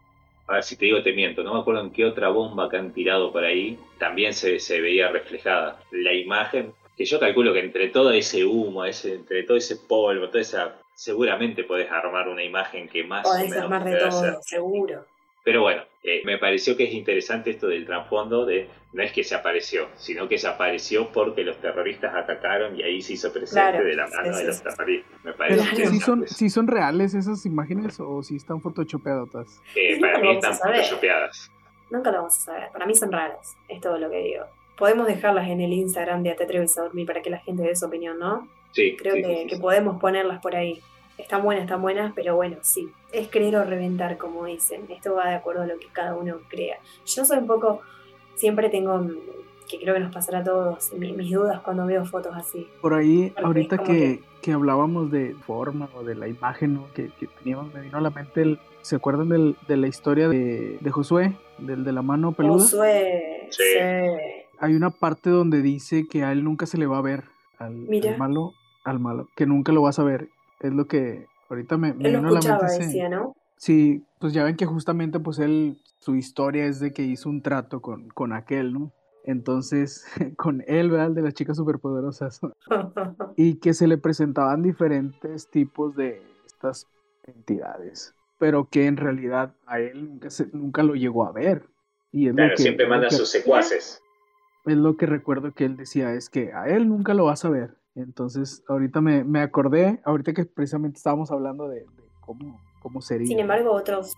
a ver si te digo te miento, no me acuerdo en qué otra bomba que han tirado por ahí, también se, se veía reflejada la imagen, que yo calculo que entre todo ese humo, ese, entre todo ese polvo, toda esa, seguramente podés armar una imagen que más o menos armar de todo, seguro. Pero bueno, eh, me pareció que es interesante esto del trasfondo de no es que se apareció, sino que se apareció porque los terroristas atacaron y ahí se hizo presente de la mano de los terroristas. Me parece que si son, si son reales esas imágenes o si están photoshopeadas. Eh, para mí están photoshopeadas. Nunca lo vamos a saber. Para mí son raras. Es todo lo que digo. Podemos dejarlas en el Instagram de Te atreves a dormir para que la gente dé su opinión, ¿no? Sí. Creo que, que podemos ponerlas por ahí. Están buenas, están buenas, pero bueno, sí. Es creer o reventar, como dicen. Esto va de acuerdo a lo que cada uno crea. Yo soy un poco. Siempre tengo. Que creo que nos pasará a todos mis dudas cuando veo fotos así. Por ahí, ahorita que, que, hablábamos de forma o de la imagen que, que, teníamos, me vino a la mente el, ¿Se acuerdan del, de la historia de, de, Josué? Del de la mano peluda. Josué, sí. Hay una parte donde dice que a él nunca se le va a ver. Al, al malo, al malo. Que nunca lo vas a ver. Es lo que ahorita me, me vino a la mente. Decía, ¿no? Sí, pues ya ven que justamente pues él, su historia es de que hizo un trato con, con aquel, ¿no? Entonces, con él, ¿verdad? El de las chicas superpoderosas. y que se le presentaban diferentes tipos de estas entidades pero que en realidad a él nunca, se, nunca lo llegó a ver. Y es claro, lo que, siempre manda a sus secuaces. Es lo que recuerdo que él decía, es que a él nunca lo vas a ver. Entonces, ahorita me, me acordé, ahorita que precisamente estábamos hablando de, de cómo, cómo sería. Sin embargo, otros,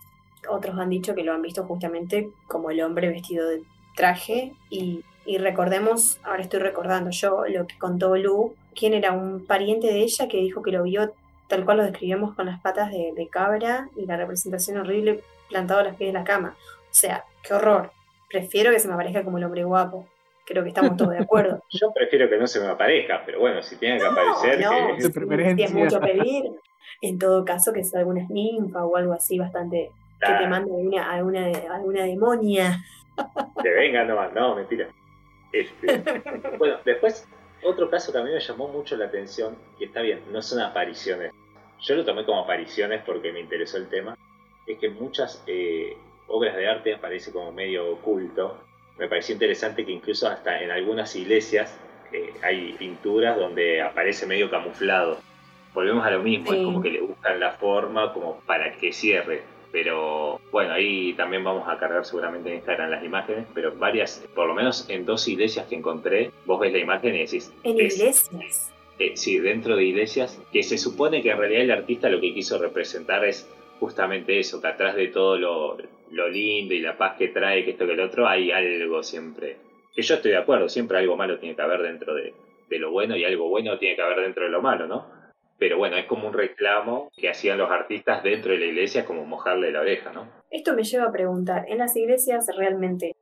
otros han dicho que lo han visto justamente como el hombre vestido de traje y, y recordemos, ahora estoy recordando yo lo que contó Lu, quien era un pariente de ella que dijo que lo vio tal cual lo describimos con las patas de, cabra y la representación horrible plantado a los pies de la cama. O sea, qué horror. Prefiero que se me aparezca como el hombre guapo. Creo que estamos todos de acuerdo. Yo prefiero que no se me aparezca, pero bueno, si tiene que aparecer. No, Si, es mucho pedir, en todo caso que sea alguna ninfa o algo así bastante. Que te mande alguna, alguna, alguna demonia. Que venga nomás, no, mentira. Este, bueno, después, otro caso que a mí me llamó mucho la atención, y está bien, no son apariciones yo lo tomé como apariciones porque me interesó el tema, es que muchas eh, obras de arte aparece como medio oculto. Me pareció interesante que incluso hasta en algunas iglesias eh, hay pinturas donde aparece medio camuflado. Volvemos a lo mismo, es como que le buscan la forma como para que cierre. Pero bueno, ahí también vamos a cargar seguramente en Instagram las imágenes, pero varias, por lo menos en dos iglesias que encontré, vos ves la imagen y decís... En iglesias eh, sí, dentro de iglesias, que se supone que en realidad el artista lo que quiso representar es justamente eso, que atrás de todo lo, lindo y la paz que trae, que esto que el otro, hay algo siempre. Que yo estoy de acuerdo, siempre algo malo tiene que haber dentro de, lo bueno y algo bueno tiene que haber dentro de lo malo, ¿no? Pero bueno, es como un reclamo que hacían los artistas dentro de la iglesia, como mojarle la oreja, ¿no? Esto me lleva a preguntar, ¿en las iglesias realmente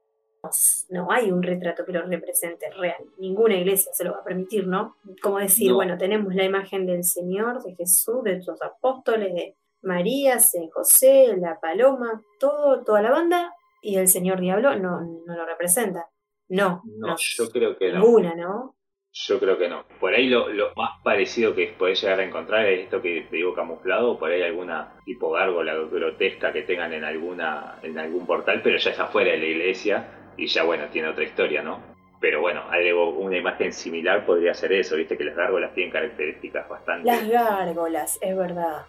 no hay un retrato que lo represente real. Ninguna iglesia se lo va a permitir, ¿no? Como decir, bueno, tenemos la imagen del Señor, de Jesús, de los apóstoles, de María, San José, la paloma, todo, toda la banda, y el Señor Diablo no, no lo representa. No, no, yo creo que ninguna, ¿no? Yo creo que no. Por ahí lo, más parecido que podés llegar a encontrar es esto que te digo camuflado, por ahí alguna tipo gárgola grotesca que tengan en alguna en algún portal, pero ya es afuera de la iglesia y ya bueno, tiene otra historia, ¿no? Pero bueno, algo, una imagen similar podría ser eso, viste que las gárgolas tienen características bastante... Las gárgolas, es verdad.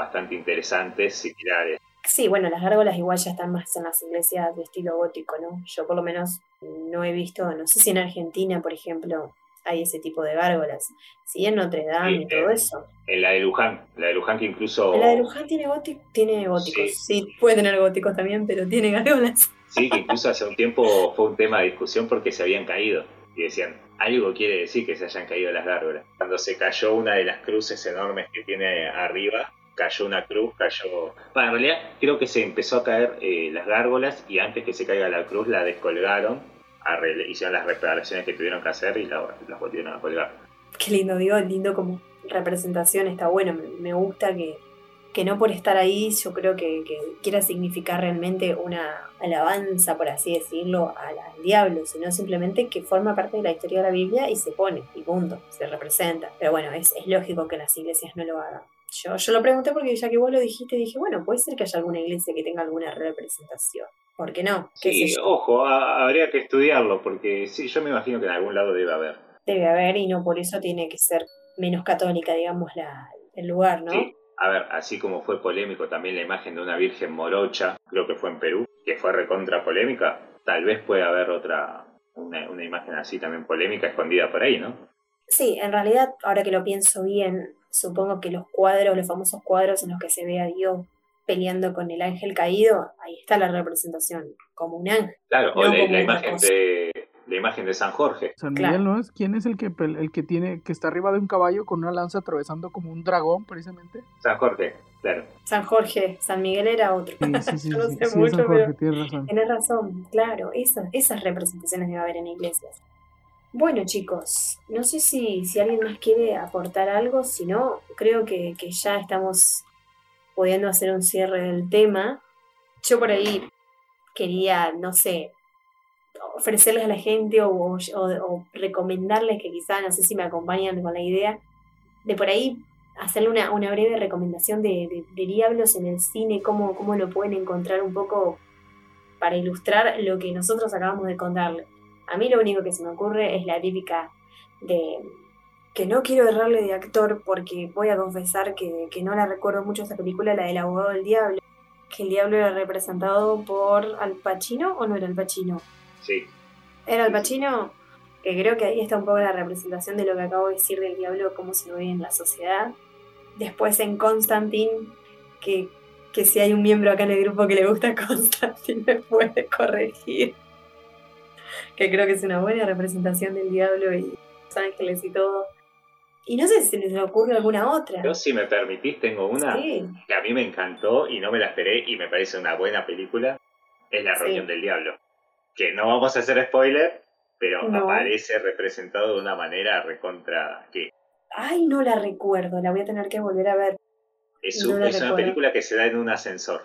Bastante interesantes, similares. Sí, bueno, las gárgolas igual ya están más en las iglesias de estilo gótico, ¿no? Yo por lo menos no he visto, no sé si en Argentina, por ejemplo, hay ese tipo de gárgolas. Sí, en Notre Dame y todo eso. En la de Luján, la de Luján que incluso... La de Luján tiene, tiene góticos, sí. puede tener góticos también, pero tiene gárgolas. Sí, que incluso hace un tiempo fue un tema de discusión porque se habían caído. Y decían, algo quiere decir que se hayan caído las gárgolas. Cuando se cayó una de las cruces enormes que tiene arriba, cayó una cruz, cayó... Bueno, en realidad creo que se empezó a caer eh, las gárgolas y antes que se caiga la cruz la descolgaron, hicieron las reparaciones que tuvieron que hacer y las volvieron a colgar. Qué lindo, digo, lindo como representación, está bueno, me gusta que que no por estar ahí yo creo que, quiera significar realmente una alabanza, por así decirlo, al, diablo, sino simplemente que forma parte de la historia de la Biblia y se pone, y punto, se representa. Pero bueno, es, lógico que las iglesias no lo hagan. Yo, yo lo pregunté porque ya que vos lo dijiste, dije, bueno, puede ser que haya alguna iglesia que tenga alguna representación. ¿Por qué no? sí, ojo, habría que estudiarlo, porque sí, yo me imagino que en algún lado debe haber. Debe haber, y no por eso tiene que ser menos católica, digamos, la, el lugar, ¿no? a ver, así como fue polémico también la imagen de una Virgen morocha, creo que fue en Perú, que fue recontra polémica, tal vez pueda haber otra, una, imagen así también polémica escondida por ahí, ¿no? Sí, en realidad, ahora que lo pienso bien, supongo que los cuadros, los famosos cuadros en los que se ve a Dios peleando con el ángel caído, ahí está la representación, como un ángel. Claro, o la, imagen de, la imagen de San Jorge. San Miguel, ¿no es? ¿Quién es el que, el que tiene, que está arriba de un caballo con una lanza atravesando como un dragón, precisamente? San Jorge, claro. San Jorge, San Miguel era otro. Sí, sí, sí, Yo no sí, sé sí, mucho, San Jorge, pero tienes razón. Tienes razón, claro, esas, esas representaciones debe haber en iglesias. Bueno, chicos, no sé si, si alguien más quiere aportar algo, si no, creo que, que ya estamos pudiendo hacer un cierre del tema. Yo por ahí quería, no sé, ofrecerles a la gente o, recomendarles que quizá, no sé si me acompañan con la idea, de por ahí hacerle una, una breve recomendación de, de- de Diablos en el cine, cómo, cómo lo pueden encontrar un poco para ilustrar lo que nosotros acabamos de contarle. A mí lo único que se me ocurre es la típica de que no quiero errarle de actor porque voy a confesar que, que no la recuerdo mucho esa película, la del abogado del diablo, que el diablo era representado por Al Pacino o no era Al Pacino. Sí. Era Al Pacino, que creo que ahí está un poco la representación de lo que acabo de decir del diablo, cómo se ve en la sociedad. Después en Constantine, que, que si hay un miembro acá en el grupo que le gusta Constantine me puede corregir. Que creo que es una buena representación del diablo y los ángeles y todo. Y no sé si se les ocurre alguna otra. Yo, si me permitís, tengo una Sí, que a mí me encantó y no me la esperé y me parece una buena película. Es La Sí. Reunión del Diablo. Que no vamos a hacer spoiler, pero No. aparece representado de una manera recontra que Ay, no la recuerdo, la voy a tener que volver a ver. es, un- una película que se da en un ascensor.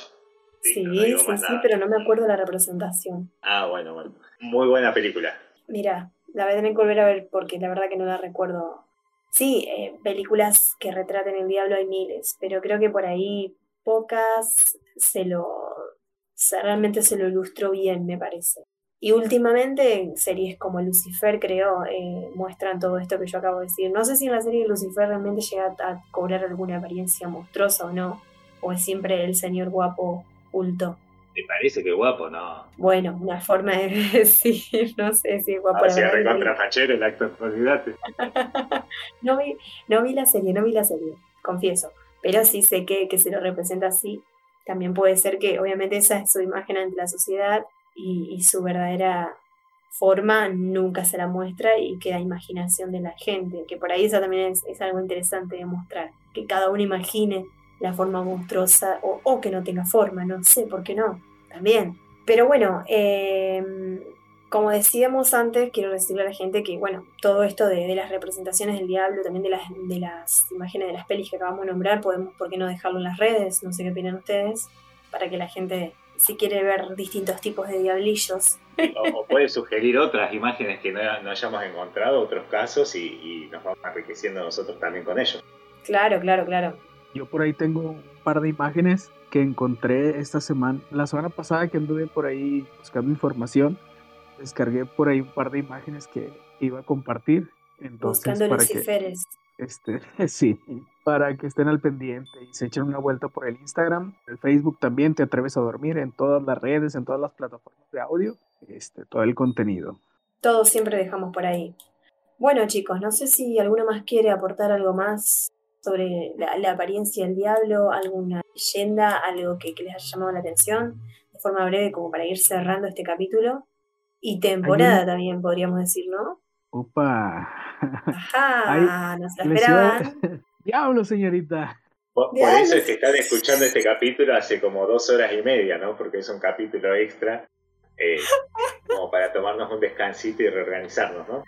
Sí, no sí, sí, pero no me acuerdo la representación. Ah, bueno, bueno. Muy buena película. Mira, la voy a tener que volver a ver porque la verdad que no la recuerdo. Sí, eh, películas que retraten el diablo hay miles, pero creo que por ahí pocas se lo, se- realmente se lo ilustró bien, me parece. Y últimamente series como Lucifer, creo, eh, muestran todo esto que yo acabo de decir. No sé si en la serie de Lucifer realmente llega a cobrar alguna apariencia monstruosa o no, o es siempre el señor guapo culto. ¿Te parece que guapo? No. Bueno, una forma de decir, no sé si es guapo. A la si recontra fachero el actor, olvidate. No vi, no vi la serie, no vi la serie, confieso. Pero sí sé que, que se lo representa así. También puede ser que, obviamente, esa es su imagen ante la sociedad y, y su verdadera forma nunca se la muestra y queda imaginación de la gente. Que por ahí eso también es, es algo interesante de mostrar. Que cada uno imagine la forma monstruosa o, o que no tenga forma, no sé, ¿por qué no? También. Pero bueno, eh, como decíamos antes, quiero decirle a la gente que, bueno, todo esto de, de las representaciones del diablo, también de las, de las imágenes de las pelis que acabamos de nombrar, podemos, ¿por qué no dejarlo en las redes? No sé qué opinan ustedes, para que la gente, si quiere ver distintos tipos de diablillos, O, o puede sugerir otras imágenes que no, no hayamos encontrado, otros casos, y, y nos vamos enriqueciendo nosotros también con ellos. claro, claro, claro. Yo por ahí tengo un par de imágenes que encontré esta semana, la semana pasada que anduve por ahí buscando información, descargué por ahí un par de imágenes que iba a compartir. Entonces, Buscando para que, Luciferes. este, sí, para que estén al pendiente y se echen una vuelta por el Instagram, el Facebook también, te atreves a dormir en todas las redes, en todas las plataformas de audio, este, todo el contenido. Todo siempre dejamos por ahí. Bueno, chicos, no sé si alguno más quiere aportar algo más sobre la, la apariencia del diablo, alguna leyenda, algo que, que les haya llamado la atención, de forma breve, como para ir cerrando este capítulo. Y temporada un- también, podríamos decir, ¿no? Opa. Ajá, no se la Les iba- esperaban. Diablo, señorita. Por, eso es que están escuchando este capítulo hace como dos horas y media, ¿no? Porque es un capítulo extra, eh, como para tomarnos un descansito y reorganizarnos, ¿no?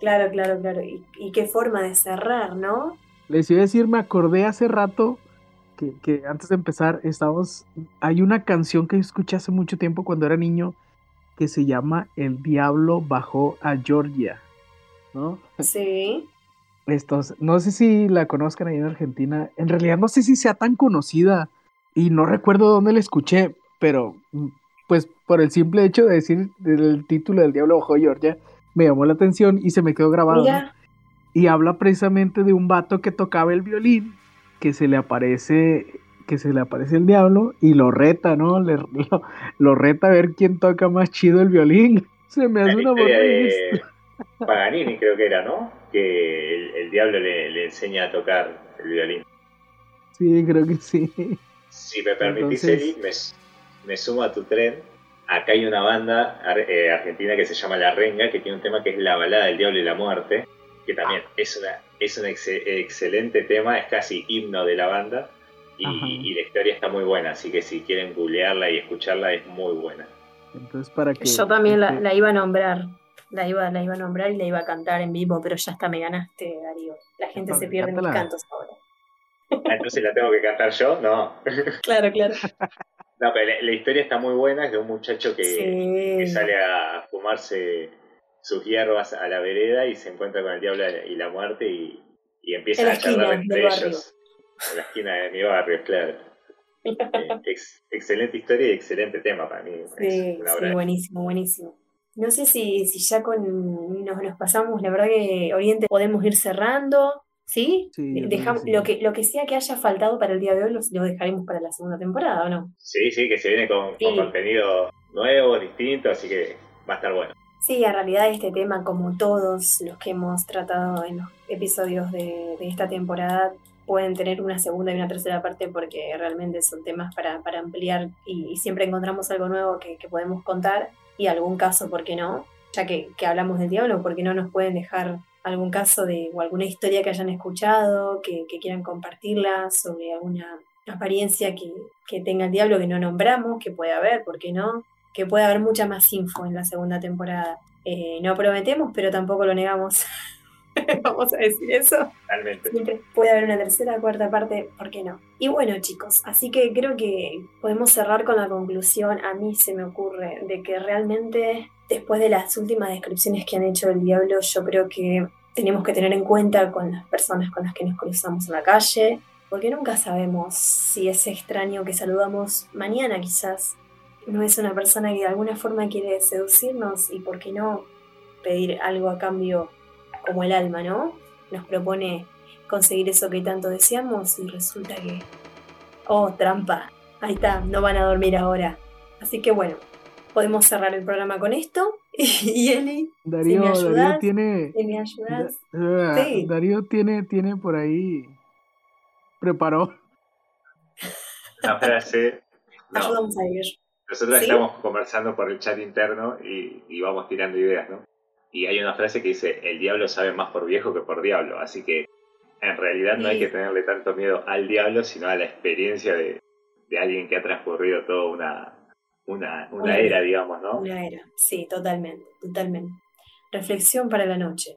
Claro, claro, claro. Y, y qué forma de cerrar, ¿no? Les iba a decir, me acordé hace rato que, que antes de empezar, estamos. Hay una canción que escuché hace mucho tiempo cuando era niño que se llama El Diablo bajó a Georgia. ¿No? Sí. Estos, no sé si la conozcan ahí en Argentina. En realidad no sé si sea tan conocida. Y no recuerdo dónde la escuché. Pero mm, pues por el simple hecho de decir el título del Diablo bajó a Georgia, me llamó la atención y se me quedó grabado. ¿no? Y habla precisamente de un vato que tocaba el violín, que se le aparece, que se le aparece el diablo y lo reta, ¿no? Le- lo, lo reta a ver quién toca más chido el violín. Se me hace La una historia de Paganini creo que era, ¿no? Que el, el diablo le, le enseña a tocar el violín. Sí, creo que sí. Si me permitís, Entonces- Eli, me, me sumo a tu tren acá hay una banda eh, argentina que se llama La Renga, que tiene un tema que es La balada del diablo y la muerte, que también es, una, es un excelente tema, es casi himno de la banda. Y, la historia está muy buena, así que si quieren googlearla y escucharla es muy buena. Entonces, para que, Yo también la, iba a nombrar, la iba, la iba a nombrar y la iba a cantar en vivo, pero ya hasta me ganaste, Darío. La gente se pierde en mis cantos ahora. Ah, entonces la tengo que cantar yo, no. Claro, claro. No, pero la, historia está muy buena, es de un muchacho que, sale a fumarse sus hierbas a la vereda y se encuentra con el diablo y la muerte y, y empiezan a charlar entre ellos. En la esquina de mi barrio, claro. Eh, excelente historia y excelente tema para mí. Sí, buenísimo, buenísimo. No sé si, si ya con nos, nos pasamos, la verdad que Oriente podemos ir cerrando. ¿Sí? Dejamos, Lo, que, lo que sea que haya faltado para el día de hoy lo, dejaremos para la segunda temporada, ¿o no? Sí, sí, que se viene con, contenido nuevo, distinto, así que va a estar bueno. Sí, en realidad este tema, como todos los que hemos tratado en los episodios de, esta temporada, pueden tener una segunda y una tercera parte porque realmente son temas para, ampliar y, siempre encontramos algo nuevo que, que, podemos contar y algún caso, ¿por qué no? Ya que, que hablamos del diablo, ¿por qué no nos pueden dejar algún caso de o alguna historia que hayan escuchado, que, quieran compartirla sobre alguna apariencia que, tenga el diablo que no nombramos, que puede haber, ¿por qué no? Que puede haber mucha más info en la segunda temporada. Eh, no prometemos, pero tampoco lo negamos. Vamos a decir eso. Realmente. puede haber una tercera, cuarta parte, ¿por qué no? Y bueno, chicos, así que creo que podemos cerrar con la conclusión, a mí se me ocurre, de que realmente después de las últimas descripciones que han hecho del diablo, yo creo que tenemos que tener en cuenta con las personas con las que nos cruzamos en la calle, porque nunca sabemos si ese extraño que saludamos mañana quizás no es una persona que de alguna forma quiere seducirnos y por qué no pedir algo a cambio como el alma, ¿no? Nos propone conseguir eso que tanto deseamos y resulta que, oh, trampa, ahí está, no van a dormir ahora. Así que bueno, podemos cerrar el programa con esto. y Eli, Darío, me Darío tiene, me ayudas. Darío tiene, tiene por ahí, preparó. La frase. Ayudamos a ellos. Nosotros estamos conversando por el chat interno y, y, vamos tirando ideas, ¿no? Y hay una frase que dice, el diablo sabe más por viejo que por diablo, así que en realidad no hay que tenerle tanto miedo al diablo, sino a la experiencia de, de alguien que ha transcurrido toda una, una, una, era, digamos, ¿no? Una era, sí, totalmente, totalmente. Reflexión para la noche.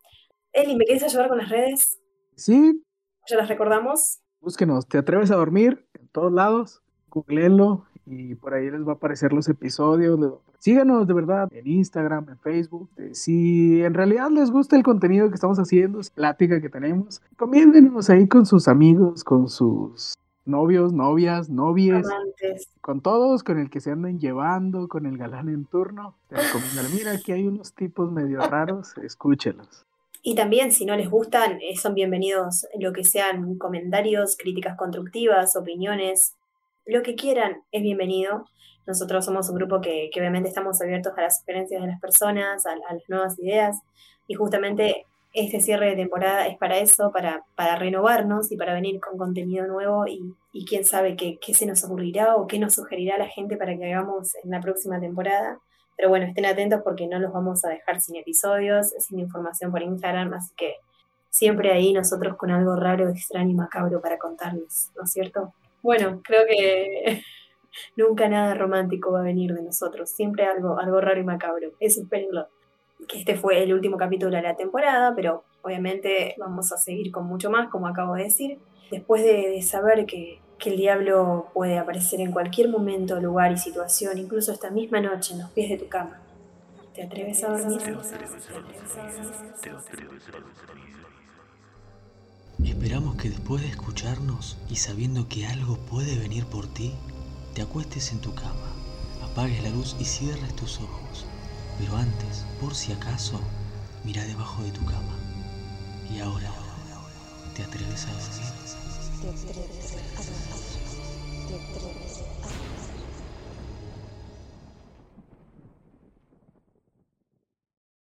Eli, ¿me quieres ayudar con las redes? Sí. ¿Ya las recordamos? Búsquenos, ¿te atreves a dormir? En todos lados, googleenlo y por ahí les va a aparecer los episodios. Síganos de verdad en Instagram, en Facebook. Eh, si en realidad les gusta el contenido que estamos haciendo, plática que tenemos, comiéndenos ahí con sus amigos, con sus novios, novias, novies, con todos, con el que se anden llevando, con el galán en turno. Te recomiendo, mira, aquí hay unos tipos medio raros, escúchelos. Y también, si no les gustan, eh, son bienvenidos lo que sean comentarios, críticas constructivas, opiniones, lo que quieran es bienvenido. Nosotros somos un grupo que, obviamente estamos abiertos a las sugerencias de las personas, a las nuevas ideas, y justamente este cierre de temporada es para eso, para, para renovarnos y para venir con contenido nuevo y, quién sabe qué, se nos ocurrirá o qué nos sugerirá la gente para que hagamos en la próxima temporada. Pero bueno, estén atentos porque no los vamos a dejar sin episodios, sin información por Instagram, así que siempre ahí nosotros con algo raro, extraño y macabro para contarles, ¿no es cierto? Bueno, creo que nunca nada romántico va a venir de nosotros, siempre algo, algo raro y macabro, eso espérenlo que este fue el último capítulo de la temporada, pero obviamente vamos a seguir con mucho más, como acabo de decir. Después de, saber que, el diablo puede aparecer en cualquier momento, lugar y situación, incluso esta misma noche en los pies de tu cama. ¿Te atreves a dormir? Esperamos que después de escucharnos y sabiendo que algo puede venir por ti, te acuestes en tu cama, apagues la luz y cierres tus ojos pero antes, por si acaso, mira debajo de tu cama. Y ahora, ¿te atreves a dormir? Te atreves a.